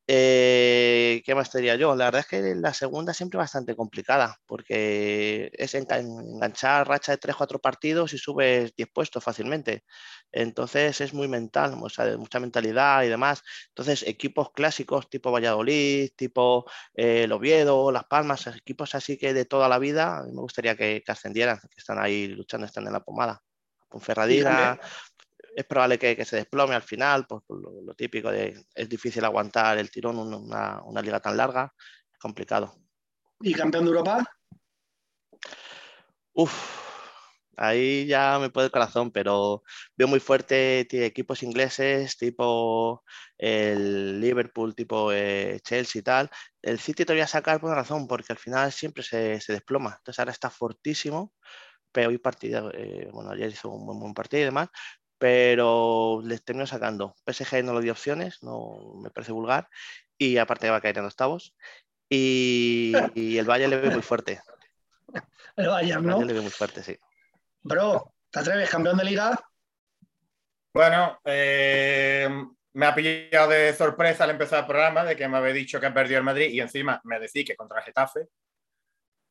Eh, ¿Qué más te diría yo? La verdad es que la segunda siempre bastante complicada, porque es enganchar racha de 3-4 partidos y subes 10 puestos fácilmente. Entonces es muy mental, o sea, mucha mentalidad y demás. Entonces, equipos clásicos tipo Valladolid, tipo eh, el Oviedo, Las Palmas, equipos así que de toda la vida, me gustaría que, ascendieran, que están ahí luchando, están en la pomada. Con es probable que, se desplome al final, pues, por lo, típico de es difícil aguantar el tirón una, una liga tan larga, es complicado. ¿Y campeón de Europa? Uf, ahí ya me puede el corazón, pero veo muy fuerte equipos ingleses tipo el Liverpool, tipo eh, Chelsea y tal. El City te voy a sacar por una razón, porque al final siempre se, se desploma. Entonces ahora está fortísimo, pero hoy partido, eh, bueno, ayer hizo un buen, buen partido y demás, pero les termino sacando. PSG no lo dio opciones, no me parece vulgar, y aparte va a caer en octavos. Y, y el Valle le ve muy fuerte. El Valle, ¿no? le ve muy fuerte, sí. Bro, ¿te atreves, campeón de liga? Bueno, eh, me ha pillado de sorpresa al empezar el programa de que me había dicho que perdido el Madrid y encima me decís que contra el Getafe.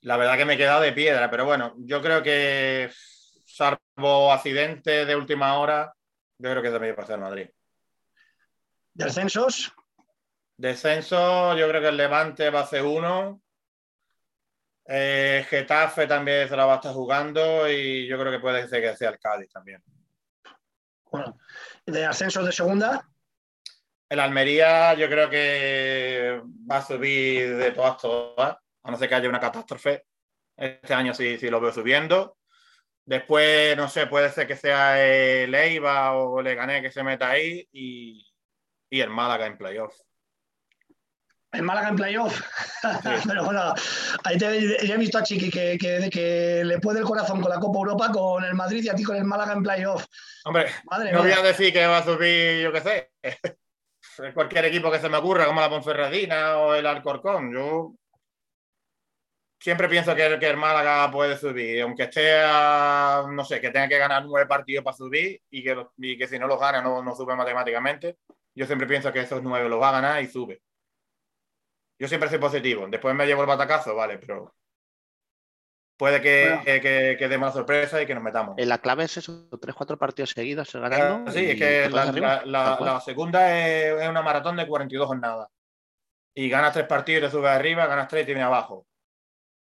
La verdad que me he quedado de piedra, pero bueno, yo creo que salvo accidente de última hora, yo creo que también va a ser Madrid. ¿Descensos? Descenso, yo creo que el Levante va a ser uno. Eh, Getafe también se la va a estar jugando y yo creo que puede ser que sea el Cádiz también. Bueno, ¿de ascensos de segunda? El Almería yo creo que va a subir de todas, todas, a no ser que haya una catástrofe, Este año sí, sí lo veo subiendo. Después, no sé, puede ser que sea el Eibar o Leganés que se meta ahí y, y el Málaga en playoff. El Málaga en playoff. Pero bueno, ahí te, ya he visto a Chiqui que, que, que, le puede el corazón con la Copa Europa, con el Madrid y a ti con el Málaga en playoff. Hombre, Madre no mía. voy a decir que va a subir, yo qué sé, cualquier equipo que se me ocurra, como la Ponferradina o el Alcorcón. Yo siempre pienso que, que el Málaga puede subir, aunque esté, a, no sé, que tenga que ganar nueve partidos para subir y que, y que si no los gana no, no sube matemáticamente. Yo siempre pienso que esos nueve los va a ganar y sube. Yo siempre soy positivo. Después me llevo el batacazo, vale, pero puede que, bueno. que, que, demos la sorpresa y que nos metamos. La clave es eso, tres, cuatro partidos seguidos ganando. Sí, es que la, la, la, la, segunda es, es, una maratón de 42 jornadas. Y ganas tres partidos y te subes arriba, ganas tres y te vienes abajo.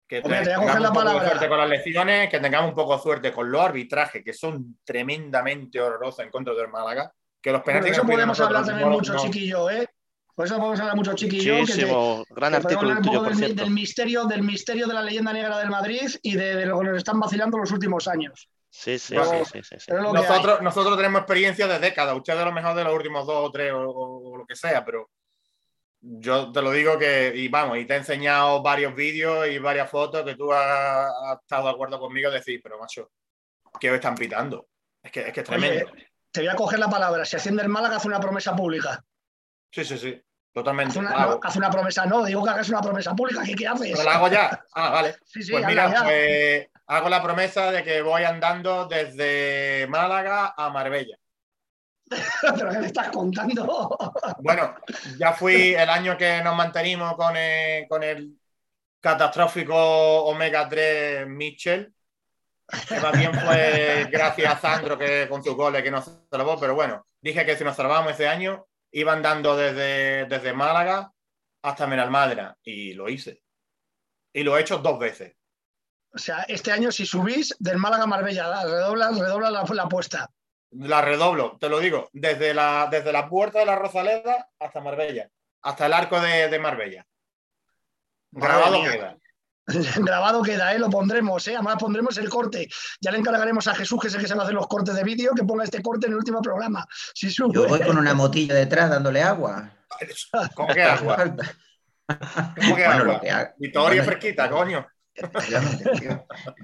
Que Hombre, te tengamos un poco de suerte con las lecciones, que tengamos un poco de suerte con los arbitrajes, que son tremendamente horrorosos en contra del Málaga. Que los penaltis. Por eso podemos hablar también mucho, no... chiquillo, ¿eh? Por eso podemos hablar mucho, chiquillo. Muchísimo, que te, gran que artículo tuyo, del, por cierto. del, misterio, del misterio de la leyenda negra del Madrid y de, de lo que nos están vacilando los últimos años. Sí, sí, Pero- sí, sí, sí, Nosotros, nosotros tenemos experiencia de décadas, ustedes a lo mejor de los últimos dos o tres o, o- o lo que sea, pero yo te lo digo que, y vamos, y te he enseñado varios vídeos y varias fotos que tú has, has estado de acuerdo conmigo, decir, pero macho, ¿qué os están pitando? Es que es, que es tremendo. Oye, te voy a coger la palabra. Si asciende el Málaga, hace una promesa pública. Sí, sí, sí, totalmente. Hace una, no, hace una promesa, no, digo que hagas una promesa pública. ¿Qué, qué haces? ¿Pero la hago ya? Ah, vale. Sí, sí, Pues mira, pues, hago la promesa de que voy andando desde Málaga a Marbella. ¿Pero qué me estás contando? Bueno, ya fui el año que nos mantenimos con el, con el catastrófico Omega 3 Mitchell. Que más bien fue gracias a Sandro que con sus goles que nos salvó, pero bueno, dije que si nos salvábamos ese año, iba andando desde, desde Málaga hasta Menalmadra y lo hice. Y lo he hecho dos veces. O sea, este año si subís del Málaga a Marbella, redobla, redobla la, la apuesta. La redoblo, te lo digo, desde la, desde la puerta de la Rosaleda hasta Marbella, hasta el arco de, de Marbella. Grabado queda. Grabado queda, ¿eh? lo pondremos, ¿eh? además pondremos el corte. Ya le encargaremos a Jesús, que es el que sabe hacer los cortes de vídeo, que ponga este corte en el último programa. Si sube. Yo voy con una motilla detrás dándole agua. ¿Cómo que agua? ¿Cómo que Bueno, agua? ha- Victoria bueno, fresquita, coño.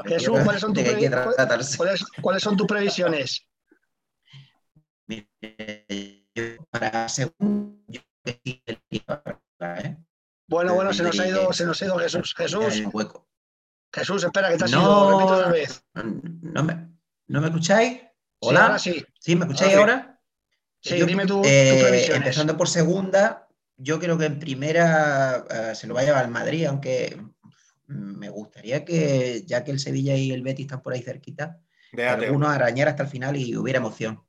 Jesús, ¿cuáles son, tus. ¿cuáles, cuáles son tus previsiones? Mire, yo para segundo, yo sí, ¿eh? Bueno, bueno, se nos ha ido, se nos ha ido Jesús. Jesús, hueco. Jesús, espera, que te has No. ido. Repito otra vez. ¿No me, ¿No me escucháis? Sí, Hola. ahora sí. ¿Sí? ¿Me escucháis Ahora sí. ahora? Sí, Yo, dime tu- tus eh, previsiones. Empezando por segunda, yo creo que en primera eh, se lo va a llevar el Madrid, aunque me gustaría que, ya que el Sevilla y el Betis están por ahí cerquita, algunos arañar hasta el final y hubiera emoción.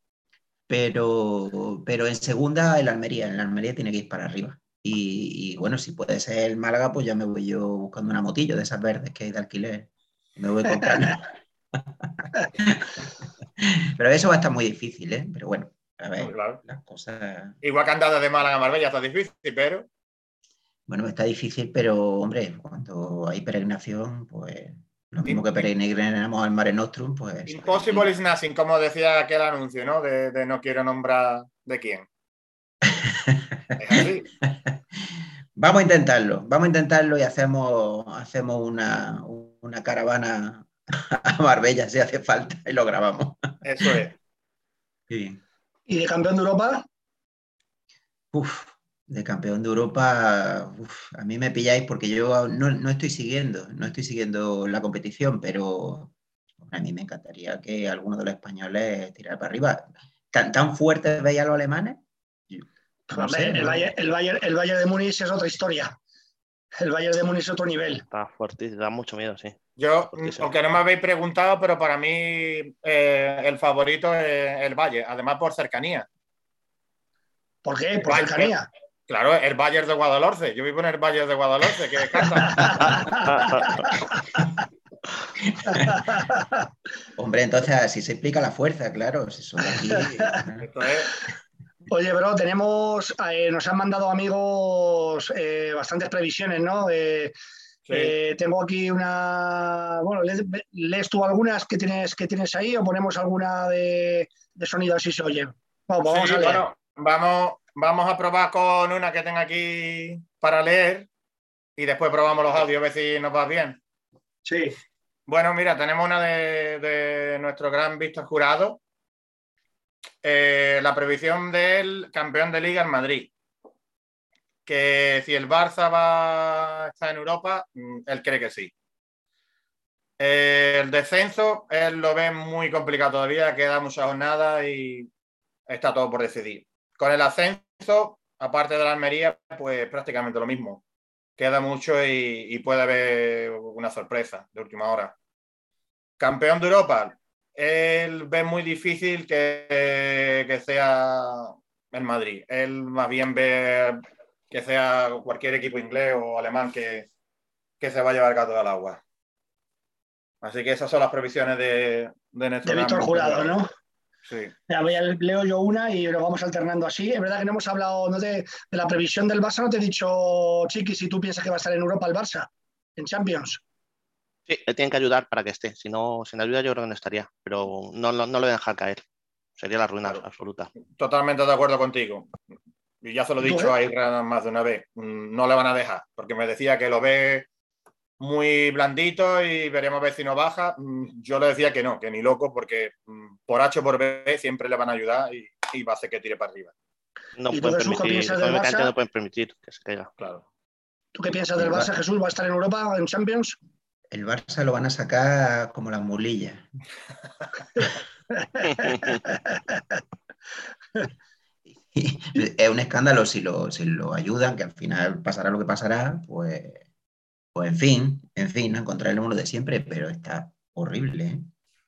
Pero, pero en segunda, el Almería. El Almería tiene que ir para arriba. Y, y bueno, si puede ser el Málaga, pues ya me voy yo buscando una motillo de esas verdes que hay de alquiler. Me voy comprando. pero eso va a estar muy difícil, ¿eh? Pero bueno, a ver, Claro. las cosas. Igual que andar desde Málaga a Marbella está difícil, pero Bueno, está difícil, pero hombre, cuando hay peregrinación, pues lo mismo que peregrinamos al Mare Nostrum, pues. impossible is nothing, como decía aquel anuncio, ¿no? De, de no quiero nombrar de quién. Es así. Vamos a intentarlo, vamos a intentarlo y hacemos, hacemos una, una caravana a Marbella si hace falta y lo grabamos. Eso es. Bien. ¿Y de campeón de Europa? Uf, de campeón de Europa, uf, a mí me pilláis porque yo no, no estoy siguiendo, no estoy siguiendo la competición, pero a mí me encantaría que alguno de los españoles tirara para arriba. ¿Tan, tan fuertes veis a los alemanes? Yo no Hombre, sé, el, ¿no? Bayern, el, Bayern, el Bayern de Múnich es otra historia. El Bayern de Múnich es otro nivel. Está fuertísimo, da mucho miedo, sí. Yo, aunque no me habéis preguntado, pero para mí eh, el favorito es el Valle, además por cercanía. ¿Por qué? Por Bayern. cercanía. Claro, el Bayern de Guadalhorce. Yo vivo en el Bayern de Guadalhorce, que descansa. Hombre, entonces así se explica la fuerza, claro. Si son de aquí, Oye, bro, tenemos, eh, nos han mandado amigos eh, bastantes previsiones, ¿no? Eh, Eh, tengo aquí una. Bueno, ¿lees, tú algunas que tienes, que tienes ahí o ponemos alguna de, sonido si se oye? vamos a leer. vamos, vamos a probar con una que tenga aquí para leer y después probamos los audios a ver si nos va bien. Sí. Bueno, mira, tenemos una de, nuestro gran Víctor Jurado. Eh, la previsión del campeón de liga en Madrid. Que si el Barça va a estar en Europa, mm, él cree que sí. el descenso, él lo ve muy complicado todavía, queda mucha jornada y está todo por decidir. Con el ascenso, aparte de la Almería, pues prácticamente lo mismo queda mucho y, puede haber una sorpresa de última hora. Campeón de Europa, él ve muy difícil que, que sea el Madrid. Él más bien ve que sea cualquier equipo inglés o alemán que, que se va a llevar el gato al agua. Así que esas son las previsiones de, de nuestro. De Víctor Jurado, ¿no? Sí. leo yo una y lo vamos alternando así. Es verdad que no hemos hablado de, la previsión del Barça, no te he dicho, Chiqui, si tú piensas que va a estar en Europa el Barça, en Champions. Sí, le tienen que ayudar para que esté. Si no, sin ayuda yo creo que no estaría, pero no, no, lo voy a dejar caer. Sería la ruina absoluta. Totalmente de acuerdo contigo. Y ya se lo he dicho a Irra más de una vez. Mm, no le van a dejar, porque me decía que lo ve muy blandito y veremos a ver si no baja. Mm, yo le decía que no, que ni loco, porque mm, por H o por B siempre le van a ayudar y, va a hacer que tire para arriba. No pueden permitir, no pueden permitir que se caiga. Claro. ¿Tú qué piensas del Barça, Jesús? ¿Va a estar en Europa, en Champions? El Barça lo van a sacar como las mulillas. es un escándalo si lo, si lo ayudan, que al final pasará lo que pasará, pues pues en fin, en fin, no encontrar el número de siempre, pero está horrible. ¿eh?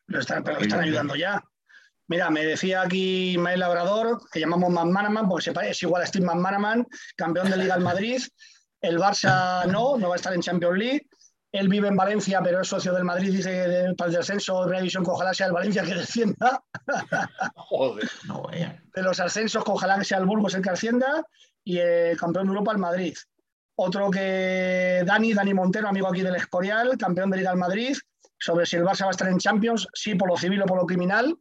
Lo están, pero están ayudando ya. Mira, me decía aquí Mael Labrador, que llamamos Man porque se parece, igual a Steve McManaman, campeón de Liga al Madrid. El Barça no, no va a estar en Champions League. Él vive en Valencia, pero es socio del Madrid, dice que para el descenso de revisión, ojalá sea el Valencia que descienda. Joder, no. De los ascensos, ojalá que sea el Burgos el que ascienda. Y el campeón de Europa, el Madrid. Otro que Dani, Dani Montero, amigo aquí del Escorial, campeón de Liga al Madrid, sobre si el Barça va a estar en Champions, sí por lo civil o por lo criminal.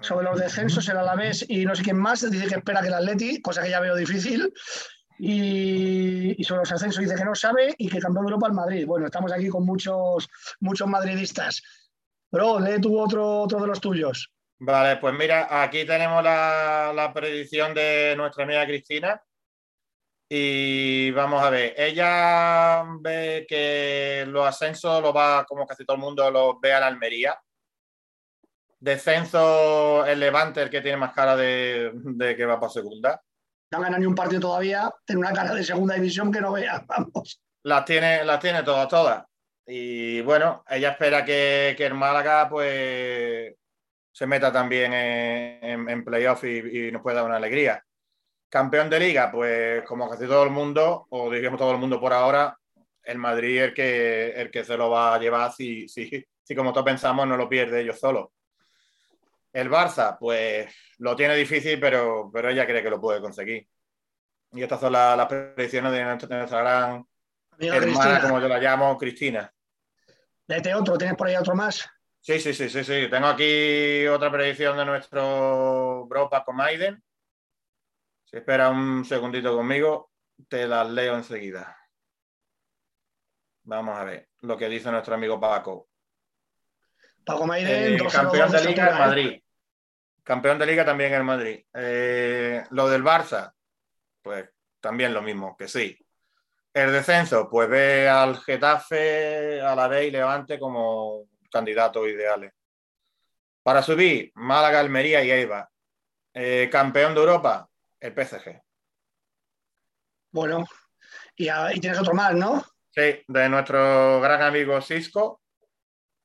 Sobre los descensos, el Alavés y no sé quién más, dice que espera que el Atleti, cosa que ya veo difícil. Y, sobre los ascensos dice que no sabe y que campeón de Europa al Madrid. Bueno, estamos aquí con muchos, muchos madridistas. Pero lee tú otro, otro de los tuyos. Vale, pues mira, aquí tenemos la predicción de nuestra amiga Cristina, y vamos a ver, ella ve que los ascensos lo va, como casi todo el mundo, los ve a la Almería. Descenso, el Levante, el que tiene más cara de, que va para segunda. No gana ni un partido todavía, tiene una cara de segunda división que no vea, vamos. Las tiene, las tiene todas, todas. Y bueno, ella espera que, que el Málaga pues se meta también en, en, playoff y, y nos pueda dar una alegría. Campeón de liga, pues como casi todo el mundo, o digamos todo el mundo por ahora, el Madrid es el que, el que se lo va a llevar si, si, si como todos pensamos no lo pierde ellos solo. El Barça, pues lo tiene difícil, pero, pero ella cree que lo puede conseguir. Y estas son las, predicciones de nuestra, gran hermana, como yo la llamo, Cristina. Lete otro, ¿tienes por ahí otro más? Sí, sí, sí, sí, sí. Tengo aquí otra predicción de nuestro bro Paco Maiden. Si espera un segundito conmigo, te las leo enseguida. Vamos a ver lo que dice nuestro amigo Paco. Paco Maiden, eh, campeón de liga en Madrid. Campeón de liga también en Madrid. Eh, lo del Barça, pues también lo mismo, que sí. El descenso, pues ve al Getafe, a la y Levante como candidatos ideales. Para subir, Málaga, Almería y Eibar. Eh, campeón de Europa, el PSG. Bueno, y, tienes otro más, ¿no? Sí, de nuestro gran amigo Cisco.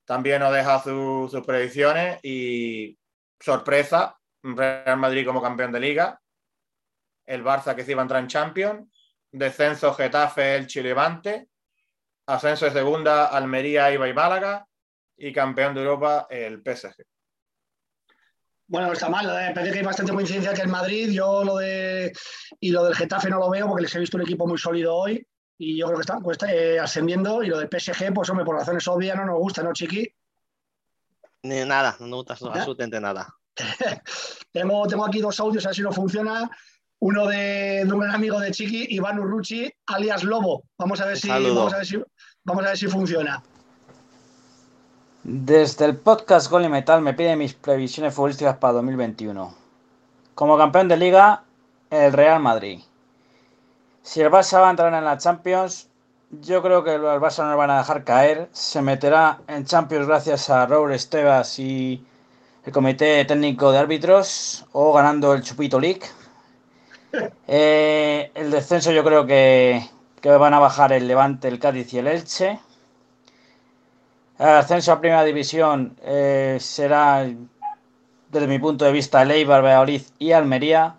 También nos deja sus predicciones y sorpresa, Real Madrid como campeón de liga, el Barça que se iba a entrar en Champions, descenso Getafe, el Chilevante, ascenso de segunda Almería, Iba y Málaga y campeón de Europa el PSG. Bueno, está mal, eh, parece que hay bastante coincidencia que el Madrid, yo lo de y lo del Getafe no lo veo porque les he visto un equipo muy sólido hoy. y yo creo que están pues, eh, ascendiendo. Y lo del PSG, pues hombre, por razones obvias no nos gusta, ¿no, Chiqui? Ni nada, no nos gusta absolutamente nada. tengo, tengo aquí dos audios, a ver si no funciona. Uno de, un gran amigo de Chiqui, Iván Urruchi, alias Lobo. Vamos a ver, si, vamos a ver si, vamos a ver si funciona. Desde el podcast Gol y Metal me pide mis previsiones futbolísticas para 2021. Como campeón de liga, el Real Madrid. Si el Barça va a entrar en la Champions, yo creo que el Barça no lo van a dejar caer. Se meterá en Champions gracias a Raúl Estebas y el Comité Técnico de Árbitros o ganando el Chupito League. Eh, el descenso yo creo que, que van a bajar el Levante, el Cádiz y el Elche. El ascenso a Primera División eh, será, desde mi punto de vista, el Eibar, Valladolid y Almería.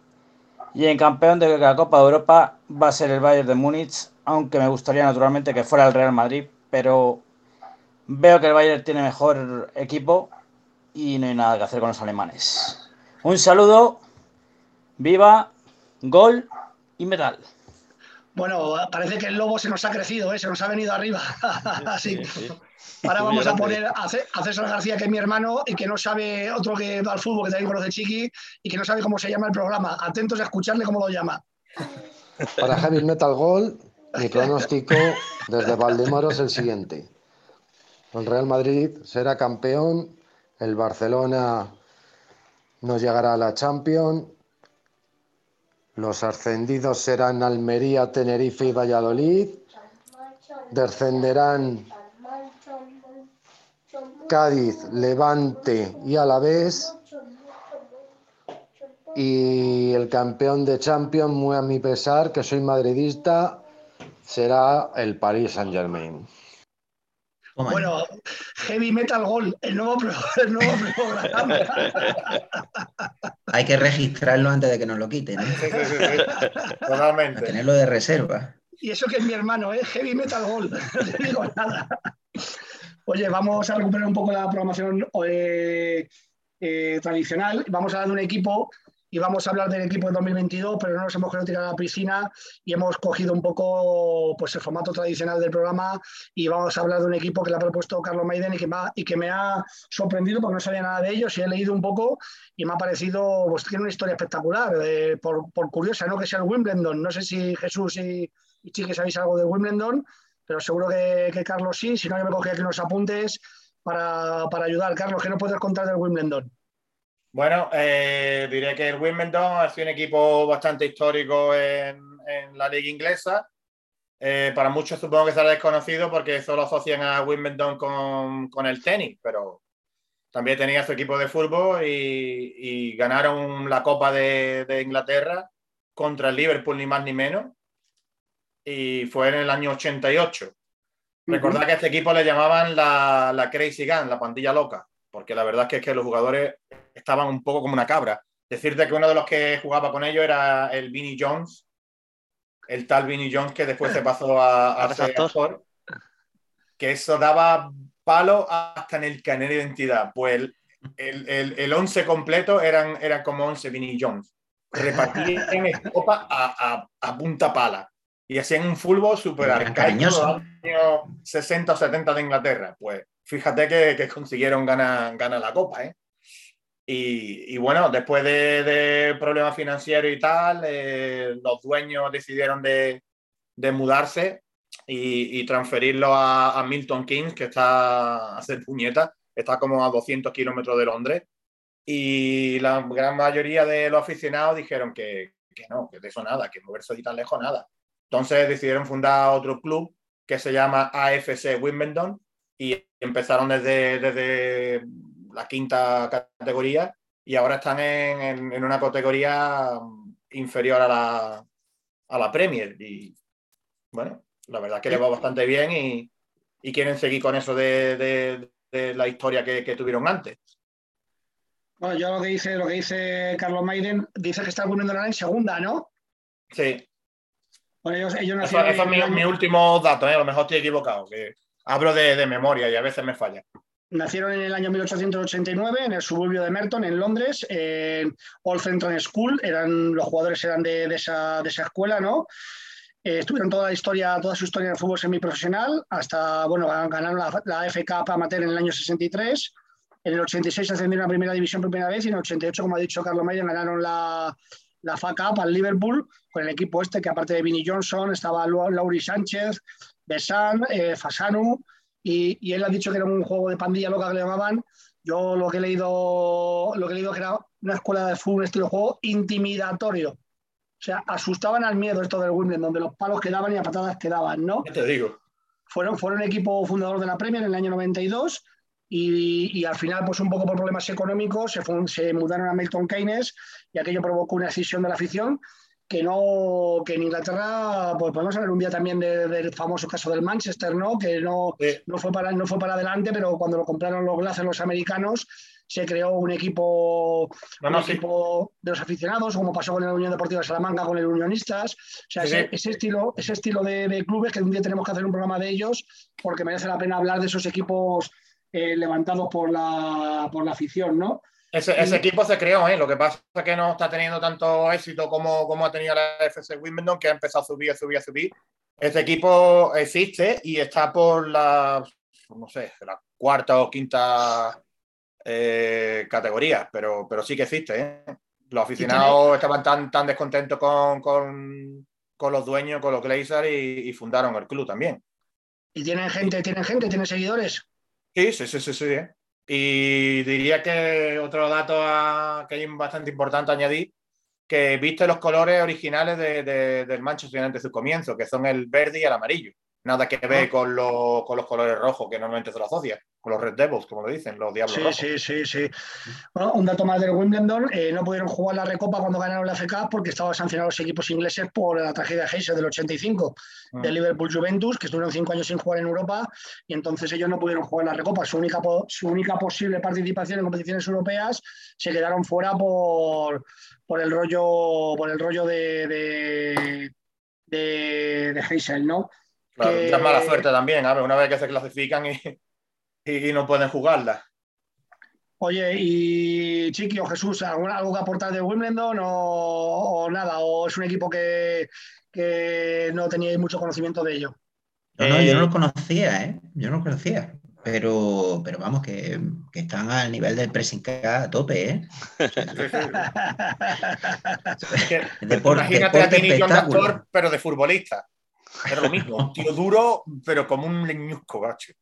Y en campeón de la Copa de Europa va a ser el Bayern de Múnich, aunque me gustaría naturalmente que fuera el Real Madrid, pero veo que el Bayern tiene mejor equipo y no hay nada que hacer con los alemanes. Un saludo, viva, gol y metal. Bueno, parece que el lobo se nos ha crecido, ¿eh? se nos ha venido arriba. Así. Ahora vamos a poner a César García, que es mi hermano, y que no sabe otro que va al fútbol, que también conoce Chiqui, y que no sabe cómo se llama el programa. Atentos a escucharle cómo lo llama. Para Heavy Metal Gold, mi pronóstico desde Valdemoro es el siguiente. El Real Madrid será campeón, el Barcelona nos llegará a la Champions, los ascendidos serán Almería, Tenerife y Valladolid, descenderán Cádiz, Levante y Alavés. Y el campeón de Champions, muy a mi pesar, que soy madridista, será el Paris Saint Germain. Bueno, Heavy Metal Gold, el nuevo, programa. Hay que registrarlo antes de que nos lo quiten. ¿eh? Sí, sí, sí, Totalmente. A tenerlo de reserva. Y eso que es mi hermano, ¿eh? Heavy Metal Gold. No te digo nada. Oye, vamos a recuperar un poco la programación eh, eh, tradicional. Vamos a hablar de un equipo y vamos a hablar del equipo de 2022, pero no nos hemos querido tirar a la piscina y hemos cogido un poco pues, el formato tradicional del programa y vamos a hablar de un equipo que le ha propuesto Carlos Maiden y que me ha, y que me ha sorprendido porque no sabía nada de ellos y he leído un poco y me ha parecido, pues tiene una historia espectacular, por, curiosa, ¿no? Que sea el Wimbledon. No sé si Jesús y, y sabéis algo de Wimbledon pero seguro que, Carlos sí, si no yo me cogía aquí unos apuntes para, ayudar. Carlos, ¿qué nos puedes contar del Wimbledon? Bueno, eh, diré que el Wimbledon ha sido un equipo bastante histórico en, la liga inglesa. Eh, para muchos supongo que será desconocido porque solo asocian a Wimbledon con, el tenis, pero también tenía su equipo de fútbol y, ganaron la Copa de, de Inglaterra contra el Liverpool, ni más ni menos y fue en el año 88. Recordad que a este equipo le llamaban la, la, Crazy Gun, la pandilla loca, porque la verdad es que, es que los jugadores estaban un poco como una cabra. Decirte que uno de los que jugaba con ellos era el Vinnie Jones, el tal Vinnie Jones que después se pasó a, a ser actor, que eso daba palo hasta en el canal de identidad. Pues el, el, el, 11 completo eran, eran como 11 Vinnie Jones, repartidos en estopa a, a, a punta pala y hacían un fútbol súper arcaico de los años 60 o 70 de Inglaterra. Pues fíjate que, consiguieron ganar, ganar, la copa, ¿eh? Y, bueno, después de, problemas financieros y tal, eh, los dueños decidieron de, mudarse y, transferirlo a, Milton Keynes, que está a hacer puñeta, está como a 200 kilómetros de Londres. Y la gran mayoría de los aficionados dijeron que, que no, que de eso nada, que moverse ahí tan lejos nada. Entonces decidieron fundar otro club que se llama AFC Wimbledon y empezaron desde, desde la quinta categoría y ahora están en, en, una categoría inferior a la, a la Premier. Y bueno, la verdad es que le va bastante bien y, y quieren seguir con eso de, de, de la historia que, que, tuvieron antes. Bueno, yo lo que dice, lo que dice Carlos Maiden, dice que está Wimbledon en segunda, ¿no? Sí, bueno, ellos, eso, es mi, último dato, ¿eh? a lo mejor estoy equivocado, que hablo de, memoria y a veces me falla. Nacieron en el año 1889 en el suburbio de Merton, en Londres, en All Central School, eran, los jugadores eran de, esa, escuela, ¿no? Eh, estuvieron toda la historia, toda su historia en el fútbol semiprofesional, hasta, bueno, ganaron la, la FK Amateur en el año 63, en el 86 ascendieron a primera división por primera vez y en el 88, como ha dicho Carlos Mayer, ganaron la, la FA al Liverpool con el equipo este, que aparte de Vinnie Johnson estaba Lauri Sánchez, Besan, eh, Fasanu, y, y, él ha dicho que era un juego de pandilla loca que le llamaban. Yo lo que he leído, lo que he leído que era una escuela de fútbol estilo de juego intimidatorio. O sea, asustaban al miedo esto del Wimbledon, donde los palos quedaban y las patadas quedaban, ¿no? ¿Qué te digo? Fueron, fueron equipo fundador de la Premier en el año 92 y, y, al final, pues un poco por problemas económicos, se, fue, se mudaron a Milton Keynes y aquello provocó una decisión de la afición que no que en Inglaterra pues podemos hablar un día también de, del famoso caso del Manchester no que no, sí. no fue para no fue para adelante pero cuando lo compraron los Glazers los americanos se creó un equipo, no, no, un equipo sí. de los aficionados como pasó con la Unión Deportiva de Salamanca con el Unionistas o sea sí, ese, ese, estilo ese estilo de, de, clubes que un día tenemos que hacer un programa de ellos porque merece la pena hablar de esos equipos eh, levantados por la por la afición no ese, ese, equipo se creó, ¿eh? lo que pasa es que no está teniendo tanto éxito como, como ha tenido la FC Wimbledon, que ha empezado a subir, a subir, a subir. Este equipo existe y está por la, no sé, la cuarta o quinta eh, categoría, pero, pero sí que existe. ¿eh? Los aficionados estaban tan, tan descontentos con, con, con los dueños, con los Glazers y, y, fundaron el club también. ¿Y tienen gente, tienen gente, tienen seguidores? Sí, sí, sí, sí, sí. ¿eh? Y diría que otro dato a, que es bastante importante añadir, que viste los colores originales de, de, del Manchester United de su comienzo, que son el verde y el amarillo. Nada que ver con, lo, con los colores rojos que normalmente se lo asocia, con los Red Devils, como lo dicen, los Diablos sí, Rojos. Sí, sí, sí. Bueno, un dato más del Wimbledon, eh, no pudieron jugar la Recopa cuando ganaron la FK porque estaban sancionados los equipos ingleses por la tragedia de Heysel del 85, mm. del Liverpool Juventus, que estuvieron cinco años sin jugar en Europa, y entonces ellos no pudieron jugar la Recopa. Su única, su única posible participación en competiciones europeas se quedaron fuera por, por el rollo, por el rollo de, de, de, de Heysel, ¿no? Claro, que... es mala suerte también, ver, una vez que se clasifican y, y, no pueden jugarla. Oye, y Chiqui o Jesús, ¿algo que aportar de Wimbledon o, o, nada? ¿O es un equipo que, que no teníais mucho conocimiento de ello? No, no, yo no lo conocía, ¿eh? Yo no lo conocía. Pero, pero vamos, que, que, están al nivel del pressing a tope, ¿eh? es imagínate deporte a Tini John actor, pero de futbolista. Era lo mismo, un tío duro, pero como un leñusco, gacho.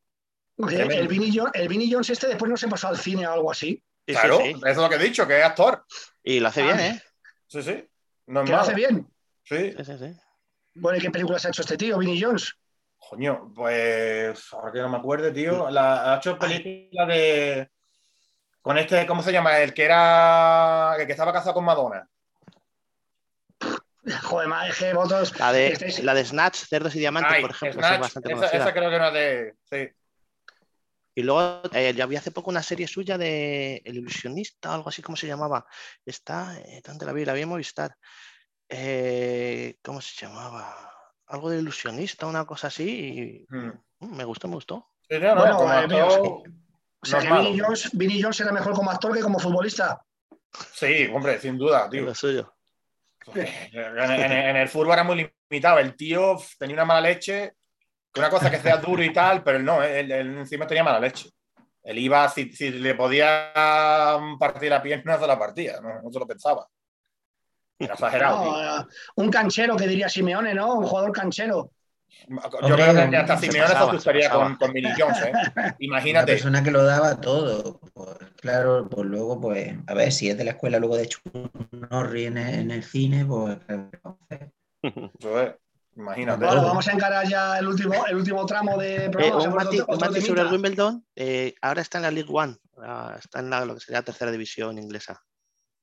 Oye, el, Vinny Jones, el Vinny Jones este después no se pasó al cine o algo así. Sí, claro, sí, sí. eso es lo que he dicho, que es actor. Y lo hace Ah, bien, ¿eh? Sí, sí. No ¿Que lo hace bien? Sí. Sí, sí, sí. Bueno, ¿y qué películas ha hecho este tío, Vinny Jones? Coño, pues ahora que no me acuerdo, tío, la, ha hecho película de. Con este, ¿cómo se llama? El que era. El que estaba casado con Madonna. Joder, más es que vosotros. La de, la de Snatch, Cerdos y Diamantes, Ay, por ejemplo. Snatch, es bastante esa, esa, creo que no es de. Sí. Y luego eh, ya vi hace poco una serie suya de El ilusionista o algo así, ¿cómo se llamaba? Está, eh, tanto la vi, la vi en Movistar. Eh, ¿Cómo se llamaba? Algo de ilusionista, una cosa así. Y, Hmm. mm, me gustó, me gustó. Sí, no, no, Bueno, como eh, actor, o sea, que. Vinny Jones, Vinny Jones era mejor como actor que como futbolista. Sí, hombre, sin duda, tío. lo suyo. En, en- en el fútbol era muy limitado. El tío tenía una mala leche. Una cosa que sea duro y tal, pero él no, él, él encima tenía mala leche. Él iba, si, si le podía partir la pierna, se la partía, no, no se lo pensaba. Era exagerado. No, un canchero que diría Simeone, ¿no? Un jugador canchero. Yo Hombre, creo que hasta Simeone se asustaría con, con Vinny Jones, ¿eh? Una Imagínate. persona que lo daba todo. Pues, claro, pues luego, pues, a ver, si es de la escuela luego de Norri en el, en el cine, pues. Eso es, Imagínate. Bueno, vamos a encarar ya el último, el último tramo de Eh, programa. un Hacemos matiz, otro- un otro matiz sobre el. Wimbledon. eh, ahora está en la League One. ah, está en la, lo que sería la tercera división inglesa.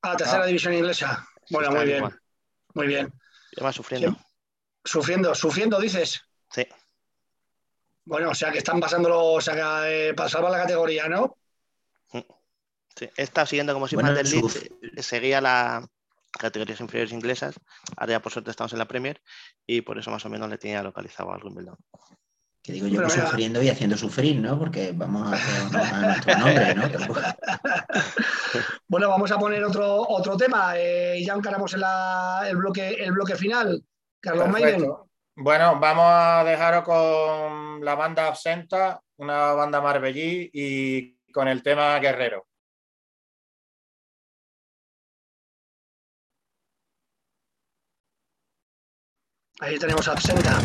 A la tercera Ah. división inglesa. Bueno, muy en bien, One. muy bien. Y va sufriendo. Sufriendo, sufriendo, dices. Sí. Bueno, o sea que están pasándolo, o sea que eh, para salvar la categoría, ¿no? Sí, he estado siguiendo como si Bueno, más del Leeds, eh, seguía las categorías inferiores inglesas, ahora ya por suerte estamos en la Premier y por eso más o menos le tenía localizado al Wimbledon. Que digo yo Pero que sufriendo y haciendo sufrir, ¿no? Porque vamos a hacer nuestro nombre, ¿no? Bueno, vamos a poner otro, otro tema. Eh, ya encaramos en la- el, bloque, el bloque final. Carlos Maiden. Bueno, vamos a dejaros con la banda Absenta, una banda marbellí y con el tema Guerrero. Ahí tenemos Absenta.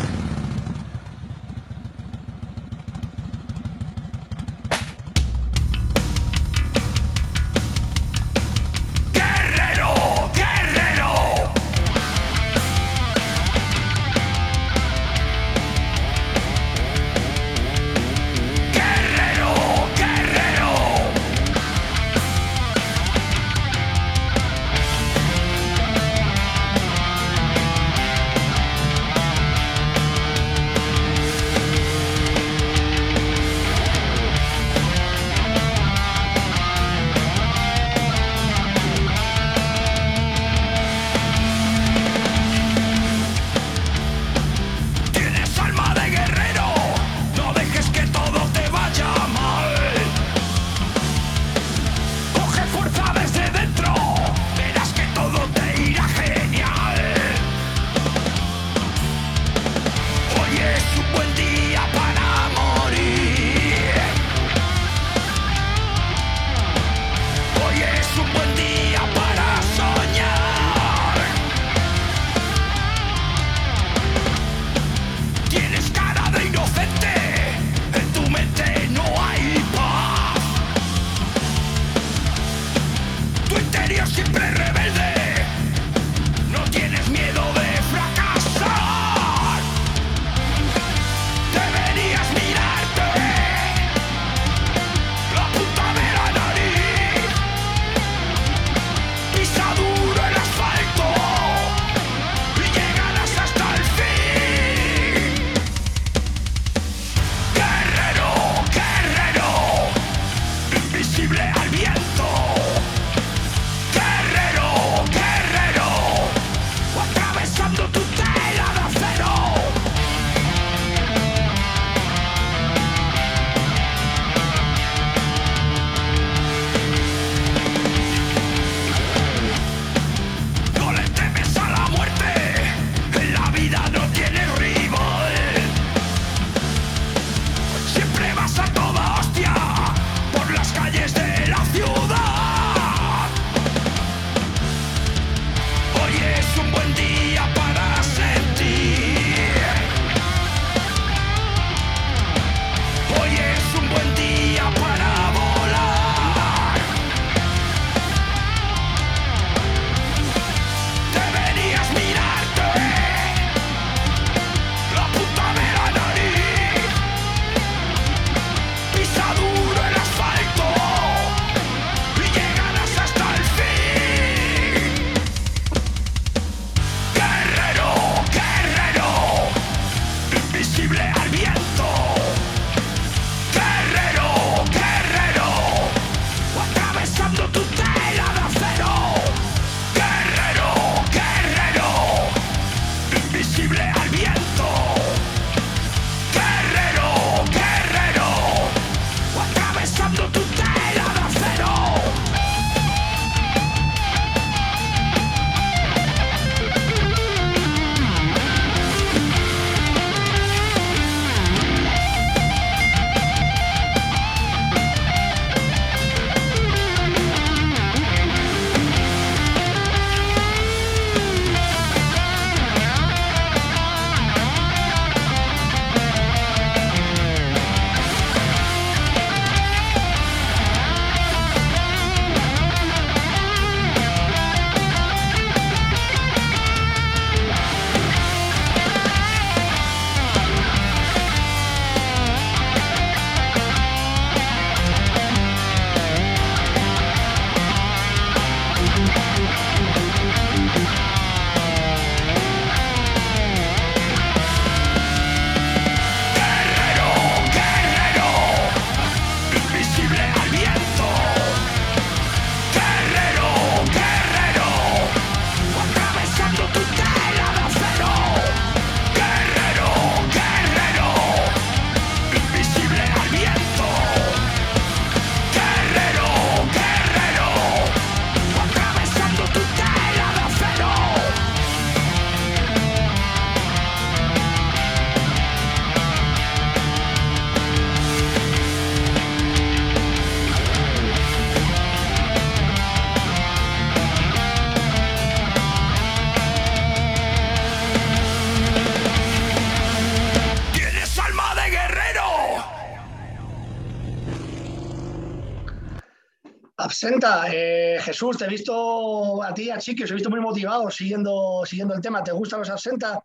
Absenta, eh, Jesús, te he visto a ti, a Chiqui, os he visto muy motivados siguiendo, siguiendo el tema. ¿Te gustan los Absenta?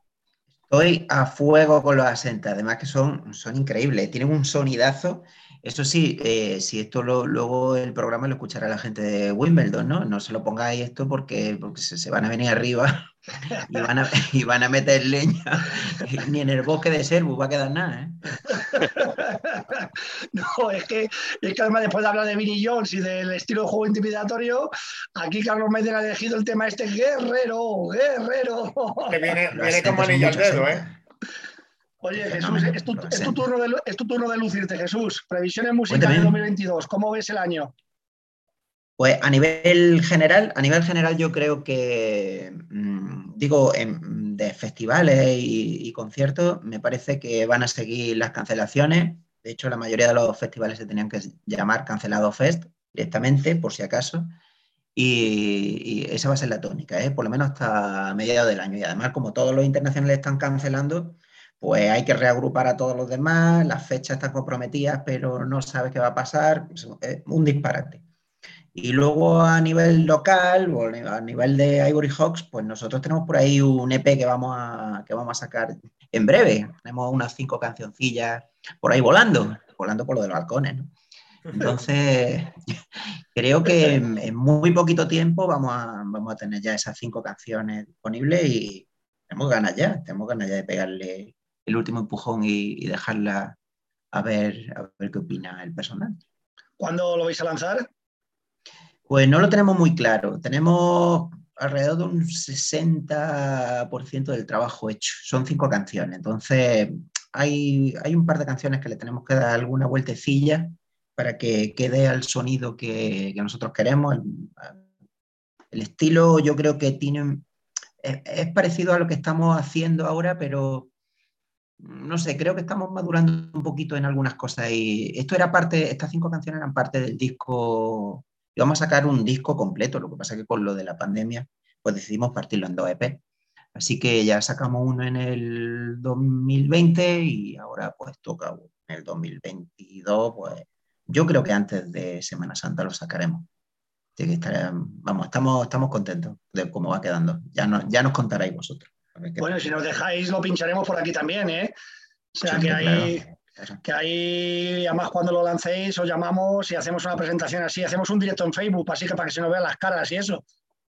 Estoy a fuego con los Absenta, además que son, son increíbles, tienen un sonidazo. Eso sí, eh, si esto luego el programa lo escuchará la gente de Wimbledon, ¿no? No se lo pongáis esto porque, porque se, van a venir arriba y van a, y van a meter leña. Ni en el bosque de Servus va a quedar nada, ¿eh? No, es que, es que además después de hablar de Vinnie Jones y del estilo de juego intimidatorio, aquí Carlos Meyer ha elegido el tema este guerrero, guerrero. Que viene, viene como anillo al dedo, ¿eh? Oye, Jesús, es tu, turno de, lucirte, Jesús. Previsiones musicales de 2022. ¿Cómo ves el año? Pues a nivel general, a nivel general yo creo que, mm, digo, de festivales y, conciertos, me parece que van a seguir las cancelaciones. De hecho, la mayoría de los festivales se tenían que llamar Cancelado Fest directamente, por si acaso. Y, esa va a ser la tónica, ¿eh? por lo menos hasta mediados del año. Y además, como todos los internacionales están cancelando, pues hay que reagrupar a todos los demás, las fechas están comprometidas, pero no sabes qué va a pasar, es un disparate. Y luego a nivel local, o a nivel de Ivory Hawks, pues nosotros tenemos por ahí un EP que vamos a, que vamos a sacar en breve. Tenemos unas cinco cancioncillas por ahí volando, volando por lo de los balcones. Entonces, creo que en, muy poquito tiempo vamos a, vamos a tener ya esas cinco canciones disponibles y tenemos ganas ya, tenemos ganas ya de pegarle el último empujón y, dejarla a ver, a ver qué opina el personal. ¿Cuándo lo vais a lanzar? Pues no lo tenemos muy claro. Tenemos alrededor de un 60% del trabajo hecho. Son cinco canciones. Entonces, hay, hay, un par de canciones que le tenemos que dar alguna vueltecilla para que quede al sonido que, nosotros queremos. El, estilo yo creo que tiene... es, parecido a lo que estamos haciendo ahora, pero no sé, creo que estamos madurando un poquito en algunas cosas y esto era parte, estas cinco canciones eran parte del disco, íbamos a sacar un disco completo, lo que pasa que con lo de la pandemia pues decidimos partirlo en dos EP. Así que ya sacamos uno en el 2020 y ahora pues toca en el 2022, pues yo creo que antes de Semana Santa lo sacaremos. Así que vamos, estamos, estamos contentos de cómo va quedando. Ya, no, ya nos contaréis vosotros. Bueno, si nos dejáis, lo pincharemos por aquí también, ¿eh? O sea, que ahí, que ahí, además, cuando lo lancéis, os llamamos y hacemos una presentación así. Hacemos un directo en Facebook, así que para que se nos vean las caras y eso.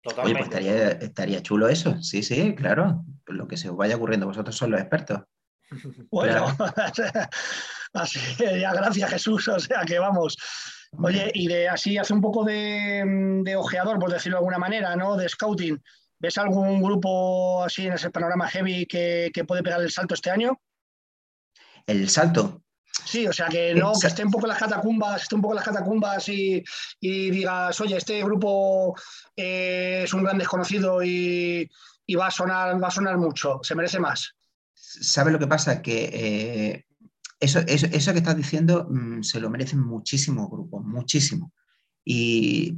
Totalmente. Oye, pues estaría, chulo eso. Sí, sí, claro. Lo que se os vaya ocurriendo, vosotros son los expertos. Bueno, así ya gracias Jesús, o sea que vamos. Oye, y de así hace un poco de, de ojeador, por decirlo de alguna manera, ¿no? De scouting. ¿Ves algún grupo así en ese panorama heavy que, puede pegar el salto este año? El salto. Sí, o sea que no, que esté un poco en las catacumbas, esté un poco las catacumbas y, digas, oye, este grupo eh, es un gran desconocido y, va a sonar, va a sonar mucho, se merece más. ¿Sabes lo que pasa? Que eh, eso, eso, que estás diciendo mm, se lo merecen muchísimos grupos, muchísimos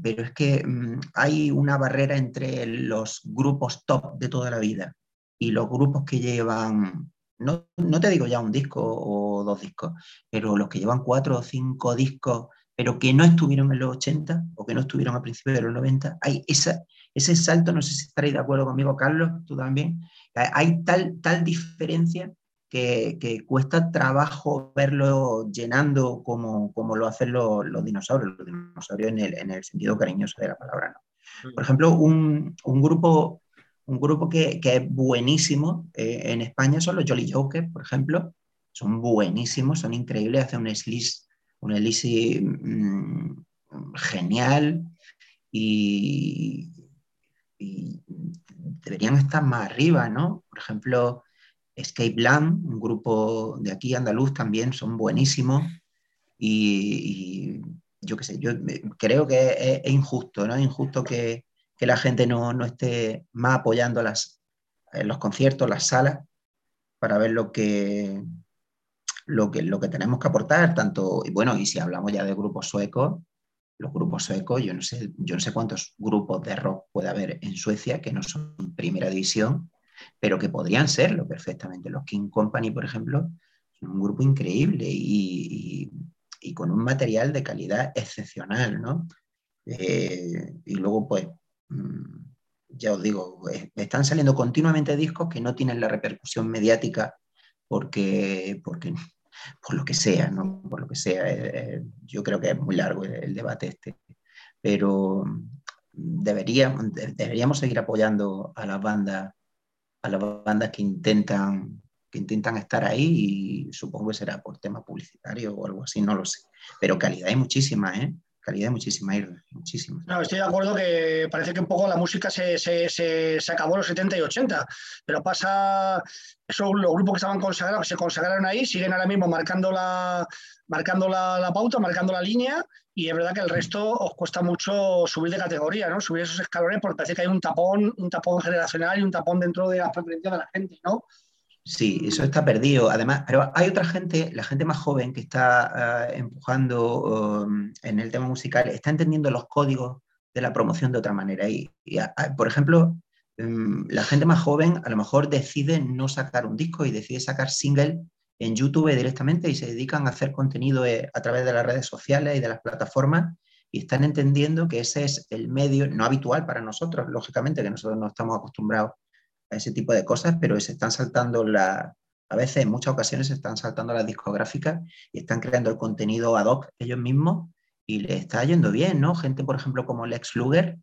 pero es que mm, hay una barrera entre los grupos top de toda la vida y los grupos que llevan, no, te digo ya un disco o dos discos, pero los que llevan cuatro o cinco discos, pero que no estuvieron en los 80 o que no estuvieron a principios de los 90, hay esa, ese salto, no sé si estaréis de acuerdo conmigo, Carlos, tú también, hay tal, tal diferencia que, cuesta trabajo verlo llenando como, como lo hacen los, dinosaurios, los dinosaurios en el, en el, sentido cariñoso de la palabra. ¿no? Por ejemplo, un, un grupo, un grupo que, que es buenísimo eh, en España son los Jolly Jokers, por ejemplo. Son buenísimos, son increíbles, hacen un slice, un slice mm, genial y, deberían estar más arriba, ¿no? Por ejemplo, Escape Land, un grupo de aquí andaluz también, son buenísimos y, yo qué sé, yo creo que es, injusto, ¿no? Es injusto que, la gente no, esté más apoyando eh, los conciertos, las salas, para ver lo que, lo que, lo que tenemos que aportar, tanto, y bueno, y si hablamos ya de grupos suecos, los grupos suecos, yo no sé, yo no sé cuántos grupos de rock puede haber en Suecia que no son primera división pero que podrían serlo perfectamente. Los King Company, por ejemplo, son un grupo increíble y, con un material de calidad excepcional, ¿no? Eh, y luego, pues, ya os digo, están saliendo continuamente discos que no tienen la repercusión mediática porque, porque por lo que sea, ¿no? Por lo que sea. yo creo que es muy largo el, debate este. Pero deberíamos, deberíamos seguir apoyando a las bandas, a las bandas que intentan que intentan estar ahí y supongo que será por tema publicitario o algo así, no lo sé. Pero calidad hay muchísima, ¿eh? Calidad muchísima, muchísima. No, estoy de acuerdo que parece que un poco la música se, se, se, se acabó en los 70 y 80, pero pasa, eso, los grupos que estaban consagrados, se consagraron ahí, siguen ahora mismo marcando la, marcando la, la, pauta, marcando la línea, y es verdad que el resto os cuesta mucho subir de categoría, ¿no? Subir esos escalones porque parece que hay un tapón, un tapón generacional y un tapón dentro de las preferencias de la gente, ¿no? Sí, eso está perdido. Además, pero hay otra gente, la gente más joven que está uh, empujando um, en el tema musical, está entendiendo los códigos de la promoción de otra manera. Y, por ejemplo, um, la gente más joven a lo mejor decide no sacar un disco y decide sacar single en YouTube directamente y se dedican a hacer contenido eh, a través de las redes sociales y de las plataformas y están entendiendo que ese es el medio no habitual para nosotros, lógicamente, que nosotros no estamos acostumbrados ese tipo de cosas, pero se están saltando la, a veces en muchas ocasiones se están saltando las discográficas y están creando el contenido ad hoc ellos mismos y le está yendo bien, ¿no? Gente, por ejemplo, como Lex Luger,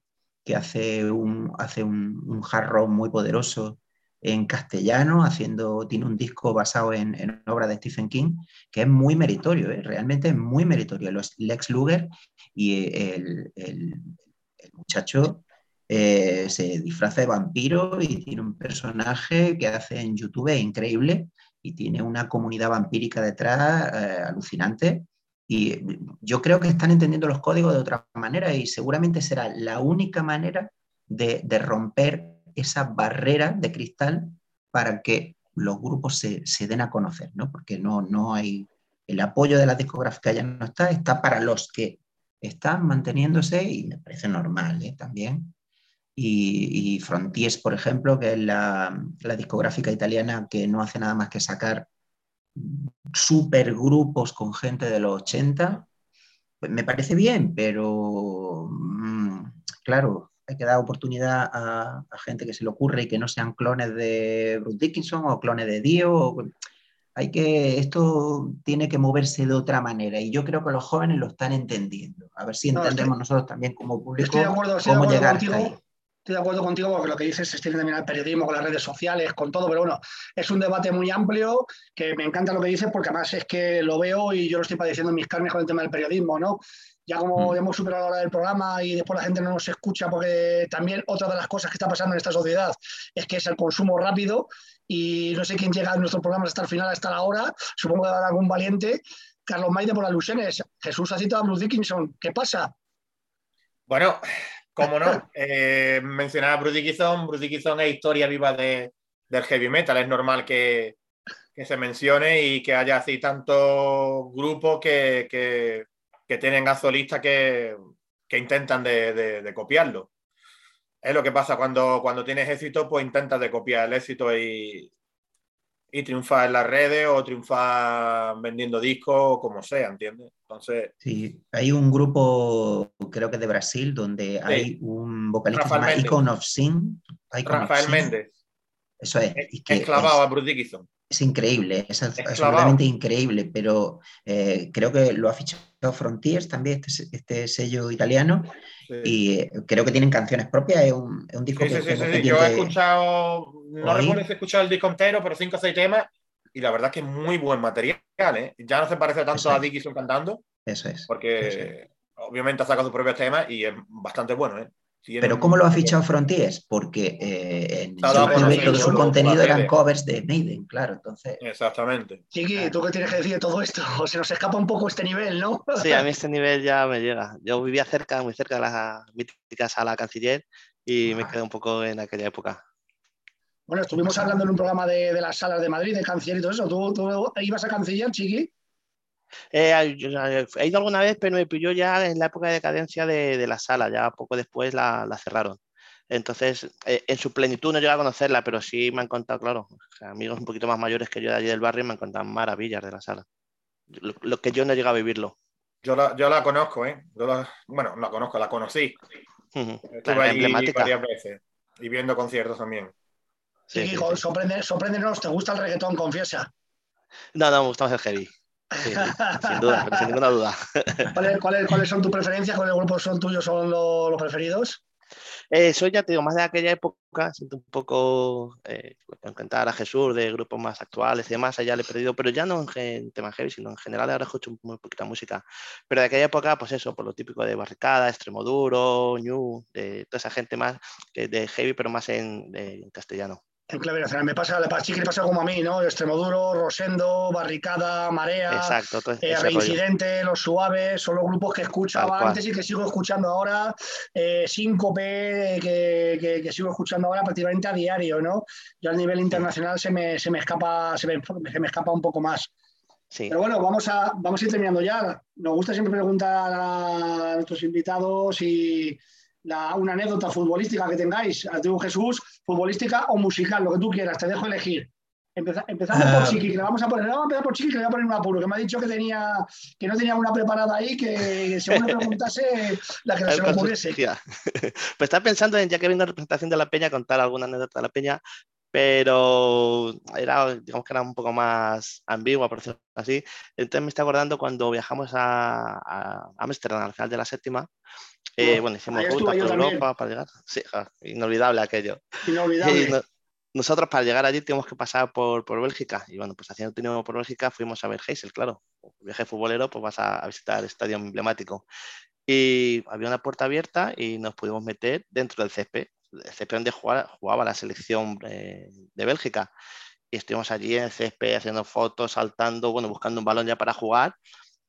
que hace un, hace un, un muy poderoso en castellano, haciendo, tiene un disco basado en, en obra de Stephen King, que es muy meritorio, ¿eh? realmente muy meritorio. Los Lex Luger y el, el muchacho eh, se disfraza de vampiro y tiene un personaje que hace en YouTube increíble y tiene una comunidad vampírica detrás eh, alucinante. Y yo creo que están entendiendo los códigos de otra manera y seguramente será la única manera de, romper esa barrera de cristal para que los grupos se, se den a conocer, ¿no? porque no, no hay el apoyo de la discográfica ya no está, está para los que están manteniéndose y me parece normal ¿eh? también y, y, Frontiers, por ejemplo, que es la, la, discográfica italiana que no hace nada más que sacar supergrupos con gente de los 80, pues me parece bien, pero mmm, claro, hay que dar oportunidad a, a, gente que se le ocurre y que no sean clones de Bruce Dickinson o clones de Dio. O, hay que, esto tiene que moverse de otra manera y yo creo que los jóvenes lo están entendiendo. A ver si entendemos no, estoy, nosotros también como público acuerdo, cómo llegar contigo. Estoy de acuerdo contigo porque lo que dices se extiende también al periodismo, con las redes sociales, con todo, pero bueno, es un debate muy amplio que me encanta lo que dices porque además es que lo veo y yo lo estoy padeciendo en mis carnes con el tema del periodismo, ¿no? Ya como mm. hemos superado la hora del programa y después la gente no nos escucha porque también otra de las cosas que está pasando en esta sociedad es que es el consumo rápido y no sé quién llega a nuestros programas hasta el final, hasta la hora, supongo que habrá algún valiente. Carlos Maide por alusiones, Jesús ha citado a Bruce Dickinson, ¿qué pasa? Bueno, cómo no, eh, mencionaba a Bruce Dickinson, Bruce Dickinson es historia viva de, del heavy metal, es normal que, que, se mencione y que haya así tantos grupos que, que, que tienen a solistas que, intentan de, de, de, copiarlo. Es lo que pasa. Cuando, cuando tienes éxito, pues intentas de copiar el éxito y, y triunfar en las redes o triunfar vendiendo discos o como sea, ¿entiendes? Entonces... Sí, hay un grupo, creo que de Brasil, donde sí. hay un vocalista Rafael que se llama Icon of Sin. Icon Rafael of Sin. Méndez. Eso es. Y que Esclavado es, a Bruce Dickinson. Es increíble, es absolutamente increíble, pero eh, creo que lo ha fichado Frontiers también, este, este sello italiano, sí. y eh, creo que tienen canciones propias, es un, es un disco sí, que... Sí, sí, sí, yo he escuchado, no recuerdo si he escuchado el disco entero, pero cinco o seis temas, y la verdad es que es muy buen material, ¿eh? Ya no se parece tanto Eso a Dickinson cantando. Eso es. Porque Eso es. obviamente ha sacado sus propios temas y es bastante bueno, ¿eh? Tiene Pero ¿cómo lo ha fichado Frontiers? Porque eh, en YouTube todo su contenido eran covers de Maiden, claro, entonces... Exactamente. Chiqui, ¿tú qué tienes que decir de todo esto? Se nos escapa un poco este nivel, ¿no? Sí, a mí este nivel ya me llega. Yo vivía cerca, muy cerca de la mítica sala canciller y me quedé un poco en aquella época. Bueno, estuvimos hablando en un programa de, de las salas de Madrid, de canciller y todo eso. ¿Tú, tú ibas a canciller, Chiqui? Eh, he ido alguna vez, pero me pilló ya en la época de decadencia de, de la sala, ya poco después la, la cerraron. Entonces, eh, en su plenitud no llegué a conocerla, pero sí me han contado, claro, o sea, amigos un poquito más mayores que yo de allí del barrio me han contado maravillas de la sala. Lo, lo que yo no he llegado a vivirlo. Yo la, yo la conozco, ¿eh? Yo la- bueno, la conozco, la conocí. Ujú. Estuve La allí emblemática. varias veces y viendo conciertos también. Sí, Sí, sí, hijo, sí. sorprende- sorpréndenos, ¿te gusta el reggaetón? Confiesa. No, no, me gusta más el heavy. Sí, sin duda, sin ninguna duda. ¿Cuáles, cuáles- cuáles son tus preferencias? ¿Cuáles grupos son tuyos, son lo- los preferidos? Eh, soy, ya te digo, más de aquella época, siento un poco eh, cantar a Jesús de grupos más actuales y demás, allá le he perdido, pero ya no en, gen- en tema heavy, sino en general ahora escucho muy poquita música. Pero de aquella época, pues eso, por lo típico de Barricada, Extremoduro, New, de toda esa gente más que de heavy, pero más en, de- en castellano. En clave nacional. Me pasa, sí que le pasa como a mí, ¿no? Extremoduro, Rosendo, Barricada, Marea, Exacto, eh, rollo. Reincidente, Los Suaves, son los grupos que escuchaba antes y que sigo escuchando ahora. Eh, Síncope, que, que- que sigo escuchando ahora prácticamente a diario, ¿no? Yo a nivel internacional se me, se me escapa, se me, se me escapa un poco más. Sí. Pero bueno, vamos a, vamos a ir terminando ya. Nos gusta siempre preguntar a nuestros invitados si la, una anécdota futbolística que tengáis, a ti, Jesús, futbolística o musical, lo que tú quieras, te dejo elegir. Empeza- empezamos por Ah. Chiqui, que le vamos a poner, vamos a empezar por Chiqui, que le voy a poner un apuro, que me ha dicho que tenía, que no tenía una preparada ahí, que según le preguntase, la que A se su- ocurriese. Pues estaba pensando en, ya que vengo en representación de la Peña, contar alguna anécdota de la Peña, pero era, digamos que era un poco más ambigua, por decirlo así. Entonces me estoy acordando cuando viajamos a, Ámsterdam al final de la séptima. eh, bueno, hicimos ruta por. Europa para llegar. Sí, inolvidable aquello. Inolvidable. No- nosotros para llegar allí teníamos que pasar por, por Bélgica. Y bueno, pues haciendo turismo por Bélgica fuimos a ver Heysel, claro. Viaje futbolero, pues vas a, a visitar el estadio emblemático. Y había una puerta abierta y nos pudimos meter dentro del césped. El césped donde jugaba, jugaba la selección eh, de Bélgica. Y estuvimos allí en el césped haciendo fotos, saltando, bueno, buscando un balón ya para jugar.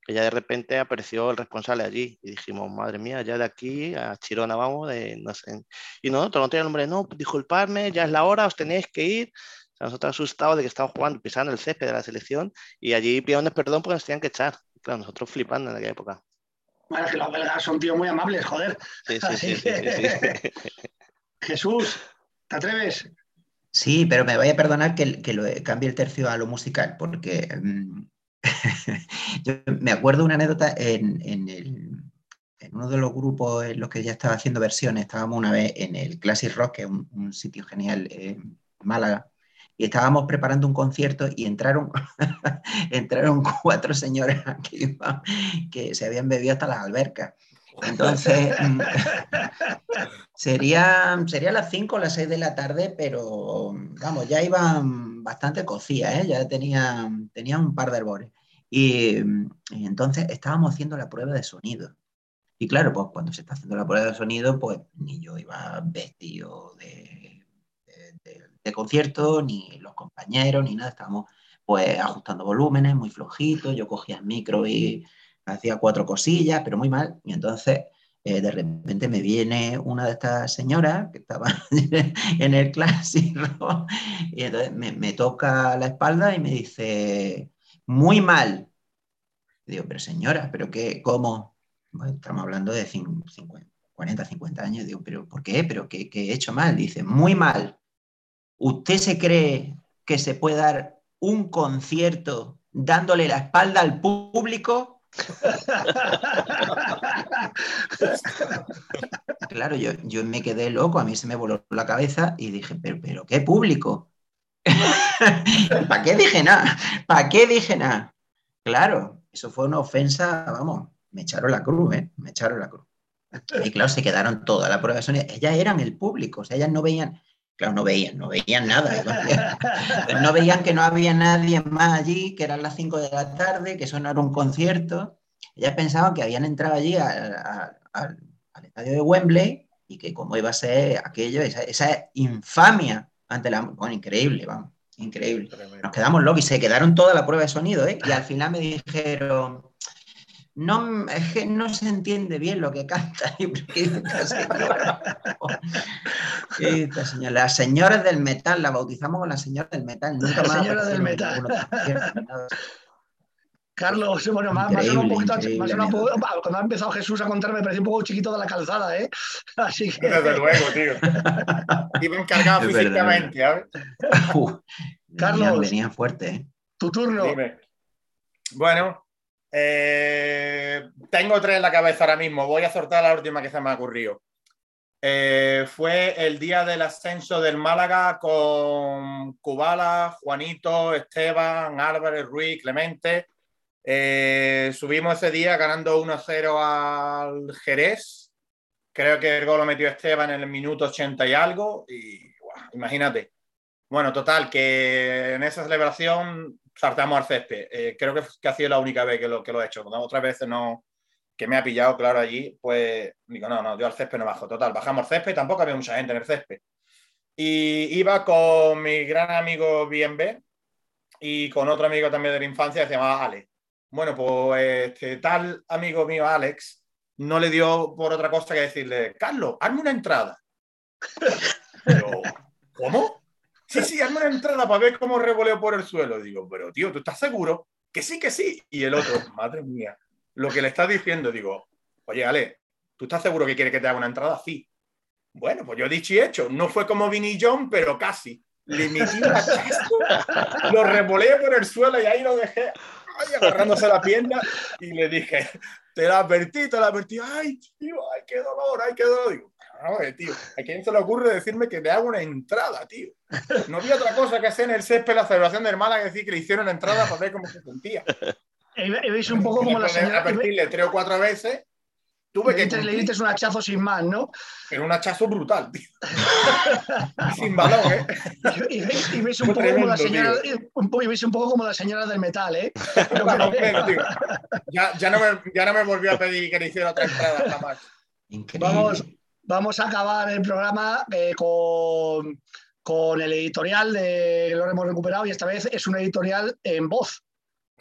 Que ya de repente apareció el responsable allí y dijimos, madre mía, ya de aquí a Chirona vamos, de, no sé. Y nosotros no tenía el nombre, no, disculpadme, ya es la hora, os tenéis que ir. O sea, nosotros asustados de que estábamos jugando, pisando el césped de la selección y allí pidieron perdón porque nos tenían que echar. Claro, nosotros flipando en aquella época. Bueno, es que los belgas son tíos muy amables, joder. Sí, sí, Así sí, sí, sí, sí. Jesús, ¿te atreves? Sí, pero me vaya a perdonar que, lo, cambie el tercio a lo musical, porque mm, yo me acuerdo una anécdota en, en uno de los grupos en los que ya estaba haciendo versiones, estábamos una vez en el Classic Rock, que es un, sitio genial en Málaga, y estábamos preparando un concierto y entraron, entraron cuatro señoras que, que se habían bebido hasta las albercas. Entonces, serían sería las 5 o las 6 de la tarde, pero vamos, ya iban bastante cocidas, ¿eh? ya tenían, tenían un par de herbores. Y, entonces estábamos haciendo la prueba de sonido. Y claro, pues cuando se está haciendo la prueba de sonido, pues ni yo iba vestido de, de, de- de concierto, ni los compañeros, ni nada. Estábamos pues ajustando volúmenes muy flojitos. Yo cogía el micro y hacía cuatro cosillas, pero muy mal. Y entonces eh, de repente me viene una de estas señoras que estaba en el clásico y entonces me, toca la espalda y me dice, muy mal. Digo, pero señora, ¿pero qué? ¿Cómo? Estamos hablando de cin- 50, 40, 50 años. Digo, ¿pero por qué? ¿Pero qué, qué he hecho mal? Dice, muy mal. ¿Usted se cree que se puede dar un concierto dándole la espalda al público? Claro, yo, yo me quedé loco, a mí se me voló la cabeza y dije, pero, pero ¿qué público? ¿Para qué dije nada? ¿Para qué dije nada? Claro, eso fue una ofensa, vamos, me echaron la cruz, ¿eh? Me echaron la cruz. Y claro, se quedaron toda la prueba de sonido. Ellas eran el público, o sea, ellas no veían, claro, no veían, no veían nada. No veían que no había nadie más allí, que eran las 5 de la tarde, que eso no era un concierto. Ellas pensaban que habían entrado allí al, estadio de Wembley y que cómo iba a ser aquello, esa, esa infamia ante la... Bueno, increíble, vamos, increíble. Nos quedamos locos y se quedaron toda la prueba de sonido, ¿eh? Y al final me dijeron, no, es que no se entiende bien lo que canta. Y esta señora, esta señora, las señoras del metal, la bautizamos con las señoras del metal. Nunca Las más señoras del metal. Carlos, bueno, más, más un poquito, más un poco- cuando ha empezado Jesús a contar me parecía un poco chiquito de la calzada, ¿eh? Así que Desde luego, tío. Iba encargado Es físicamente, ¿sabes? Uf, Carlos. venían, venían fuertes, ¿eh? tu turno. Dime. Bueno, Eh, tengo tres en la cabeza ahora mismo. Voy a soltar la última que se me ha ocurrido. Eh, fue el día del ascenso del Málaga con Cubala, Juanito, Esteban, Álvarez, Ruiz, Clemente. Eh, subimos ese día ganando 1-0 al Jerez. Creo que el gol lo metió Esteban en el minuto 80 y algo. Y imagínate. Bueno, total, que en esa celebración saltamos al césped. Eh, creo que, ha sido la única vez que lo, que lo he hecho. Otras veces no, que me ha pillado, claro, allí, pues digo, no, no, yo al césped no bajo. Total, bajamos al césped, tampoco había mucha gente en el césped. Y iba con mi gran amigo BNB y con otro amigo también de la infancia que se llamaba Alex. Bueno, pues este tal amigo mío, Alex, no le dio por otra cosa que decirle, Carlos, hazme una entrada. ¿cómo? Sí, sí, hazme una entrada para ver cómo revoleo por el suelo. Digo, pero tío, ¿tú estás seguro? Que sí, que sí. Y el otro, madre mía, lo que le estás diciendo, digo, oye, Ale, ¿tú estás seguro que quieres que te haga una entrada? Sí. Bueno, pues yo he dicho y hecho. No fue como Vinny John, pero casi. Le metí un lo revoleé por el suelo y ahí lo dejé ay, agarrándose la pierna y le dije, te la advertí, te la advertí, ay, tío, ay, qué dolor, ay, qué dolor. Digo, no, tío, ¿a quién se le ocurre decirme que le hago una entrada, tío? No había otra cosa que hacer en el césped la celebración del Málaga que decir que le hicieron una entrada para ver cómo se sentía. Y veis un poco como la señora... Advertirle tres o cuatro veces Tuve que le diste un hachazo sin más, ¿no? Pero un hachazo brutal, tío. sin valor, ¿eh? Y, y, ves un poco como la señora, un, y ves un poco como la señora del metal, ¿eh? ya, ya, no me, ya no me volvió a pedir que le hiciera otra entrada jamás. Vamos, vamos a acabar el programa eh, con, con el editorial de que lo hemos recuperado y esta vez es un editorial en voz.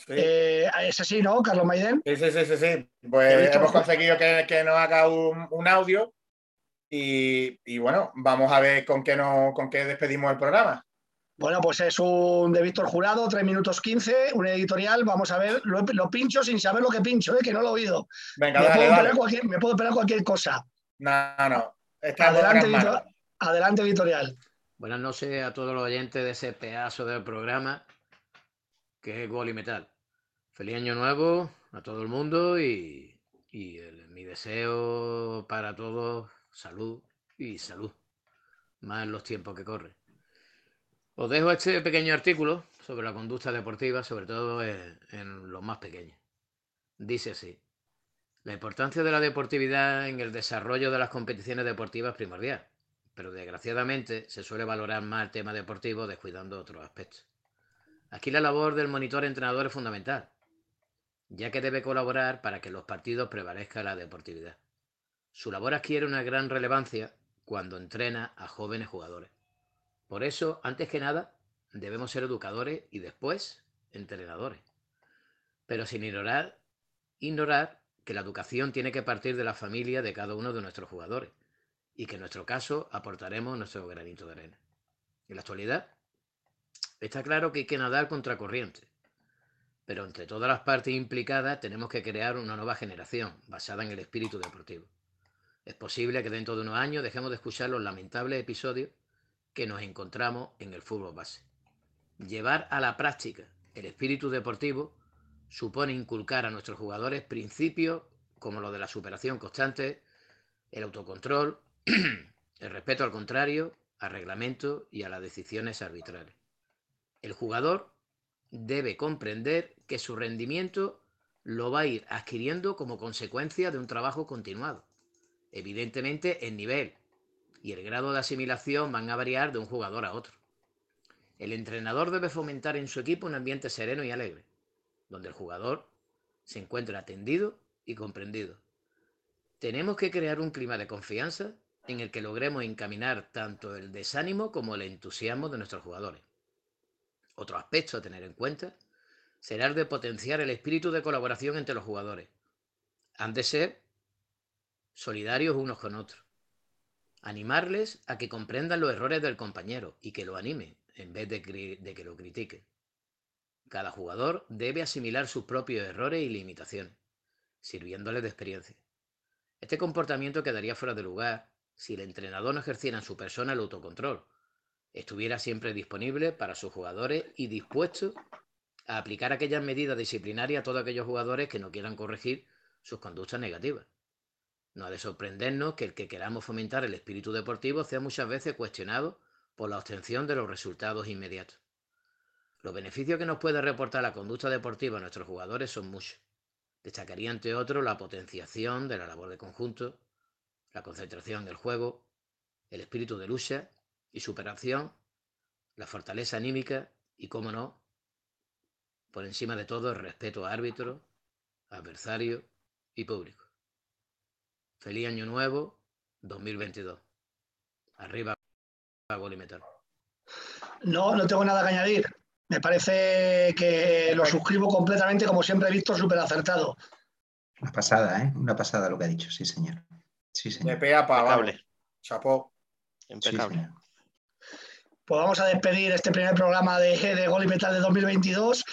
Eh, es así, ¿no, Carlos Maiden? Sí, sí, sí, sí. Pues hemos conseguido que, que, nos haga un, audio y, bueno, vamos a ver con qué, no, con qué despedimos el programa. Bueno, pues es un de Víctor Jurado, 3 minutos 15, un editorial. Vamos a ver, lo, pincho sin saber lo que pincho, ¿eh? que no lo he oído. Venga, me, puedo dale. Cualquier, me puedo esperar cualquier cosa. No, no. adelante, adelante, editorial. Buenas noches a todos los oyentes de ese pedazo del programa que es Gol y Metal. Feliz año nuevo a todo el mundo y, mi deseo para todos, salud y salud, más en los tiempos que corren. Os dejo este pequeño artículo sobre la conducta deportiva, sobre todo en, en los más pequeños. Dice así. La importancia de la deportividad en el desarrollo de las competiciones deportivas es primordial, pero desgraciadamente se suele valorar más el tema deportivo descuidando otros aspectos. Aquí la labor del monitor entrenador es fundamental, ya que debe colaborar para que los partidos prevalezca la deportividad. Su labor adquiere una gran relevancia cuando entrena a jóvenes jugadores. Por eso, antes que nada, debemos ser educadores y después entrenadores. Pero sin ignorar, ignorar que la educación tiene que partir de la familia de cada uno de nuestros jugadores y que en nuestro caso aportaremos nuestro granito de arena. En la actualidad, Está claro que hay que nadar contra corriente, pero entre todas las partes implicadas tenemos que crear una nueva generación basada en el espíritu deportivo. Es posible que dentro de unos años dejemos de escuchar los lamentables episodios que nos encontramos en el fútbol base. Llevar a la práctica el espíritu deportivo supone inculcar a nuestros jugadores principios como los de la superación constante, el autocontrol, el respeto al contrario, al reglamento y a las decisiones arbitrales. El jugador debe comprender que su rendimiento lo va a ir adquiriendo como consecuencia de un trabajo continuado. Evidentemente, el nivel y el grado de asimilación van a variar de un jugador a otro. El entrenador debe fomentar en su equipo un ambiente sereno y alegre, donde el jugador se encuentre atendido y comprendido. Tenemos que crear un clima de confianza en el que logremos encaminar tanto el desánimo como el entusiasmo de nuestros jugadores. Otro aspecto a tener en cuenta será el de potenciar el espíritu de colaboración entre los jugadores. Han de ser solidarios unos con otros. Animarles a que comprendan los errores del compañero y que lo animen en vez de, que lo critiquen. Cada jugador debe asimilar sus propios errores y limitaciones, sirviéndoles de experiencia. Este comportamiento quedaría fuera de lugar si el entrenador no ejerciera en su persona el autocontrol estuviera siempre disponible para sus jugadores y dispuesto a aplicar aquellas medidas disciplinarias a todos aquellos jugadores que no quieran corregir sus conductas negativas. No ha de sorprendernos que el que queramos fomentar el espíritu deportivo sea muchas veces cuestionado por la obtención de los resultados inmediatos. Los beneficios que nos puede reportar la conducta deportiva a nuestros jugadores son muchos. Destacaría, entre otros, la potenciación de la labor de conjunto, la concentración del juego, el espíritu de lucha y superación, la fortaleza anímica y, cómo no, por encima de todo, el respeto a árbitro, adversario y público. Feliz Año Nuevo 2022. Arriba, gol y metal. No, no tengo nada que añadir. Me parece que lo suscribo completamente, como siempre he visto, súper acertado. Una pasada, ¿eh? Una pasada lo que ha dicho, sí, señor. Sí, De señor. pea para abajo. Impecable. Chapó. Impecable. Pues vamos a despedir este primer programa de, de Gol y Metal de 2022.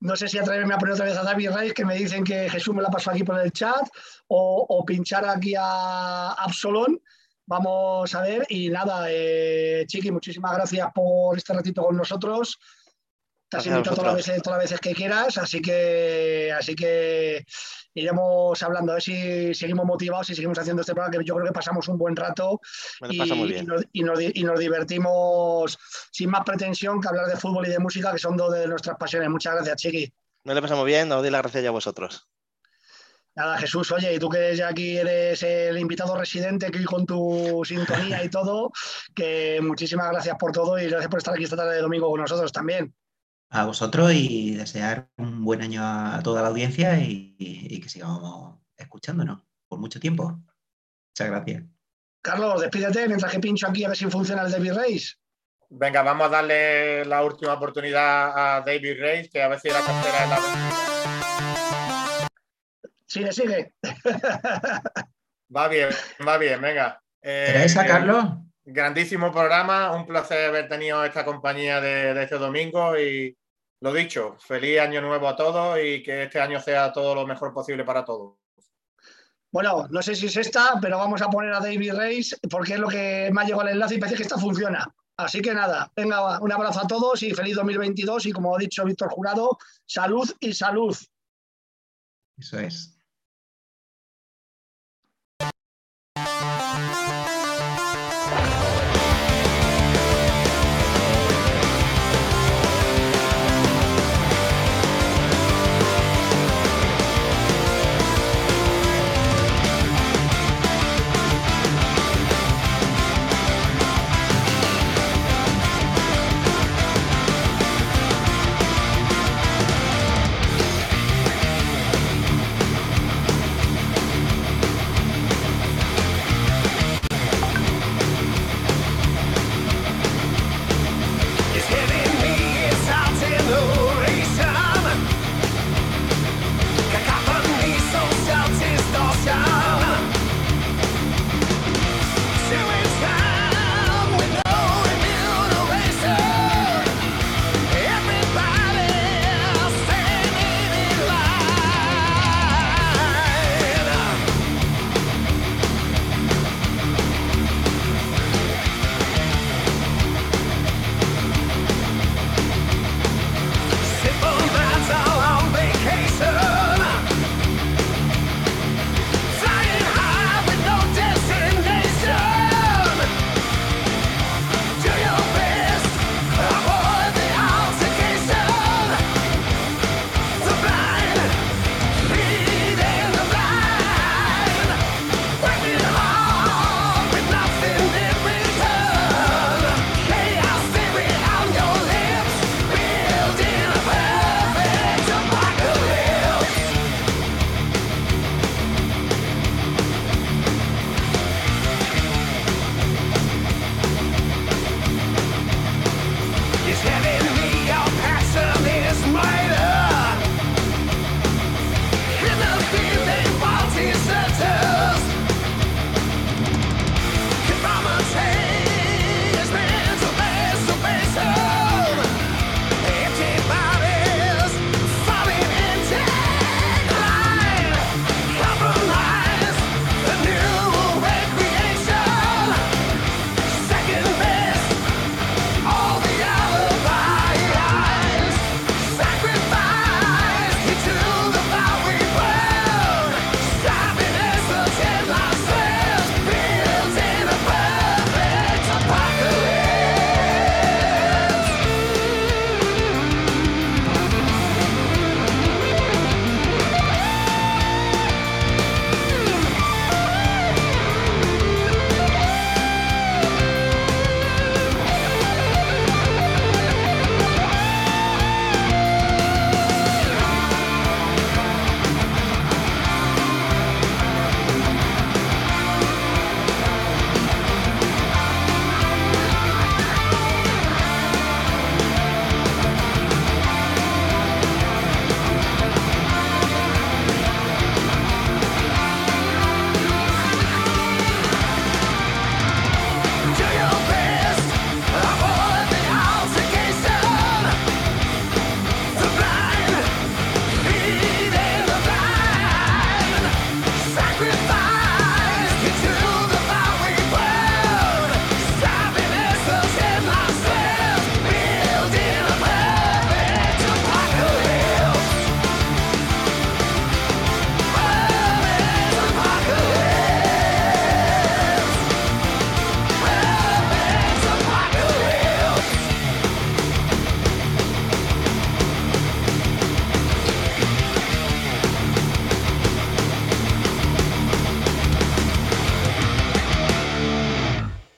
No sé si atreverme a poner otra vez a David Reis, que me dicen que Jesús me la pasó aquí por el chat, o, o pinchar aquí a Absolón. Vamos a ver. Y nada, eh, Chiqui, muchísimas gracias por este ratito con nosotros. A invitado todas las, veces, todas las veces que quieras, así que, así que iremos hablando, a ver si seguimos motivados y seguimos haciendo este programa, que yo creo que pasamos un buen rato y, nos, y nos di- y nos divertimos sin más pretensión que hablar de fútbol y de música, que son dos de nuestras pasiones. Muchas gracias, Chiqui. Me lo pasamos bien, os doy las gracias ya a vosotros. Nada, Jesús, oye, y tú que ya aquí eres el invitado residente aquí con tu sintonía y todo, que muchísimas gracias por todo y gracias por estar aquí esta tarde de domingo con nosotros también. A vosotros y desear un buen año a toda la audiencia y, y que sigamos escuchándonos por mucho tiempo. Muchas gracias. Carlos, despídete mientras que pincho aquí a ver si funciona el David Reis. Venga, vamos a darle la última oportunidad a David Reyes, que a ver si la cartera es la. Sigue, sigue. Va bien, va bien, venga. Eh, ¿Era esa, Carlos? Grandísimo programa, un placer haber tenido esta compañía de, de este domingo y lo dicho, feliz año nuevo a todos y que este año sea todo lo mejor posible para todos. Bueno, no sé si es esta, pero vamos a poner a David Reis porque es lo que me ha llegado el enlace y parece que esta funciona. Así que nada, venga, un abrazo a todos y feliz 2022 y como ha dicho Víctor Jurado, salud y salud. Eso es.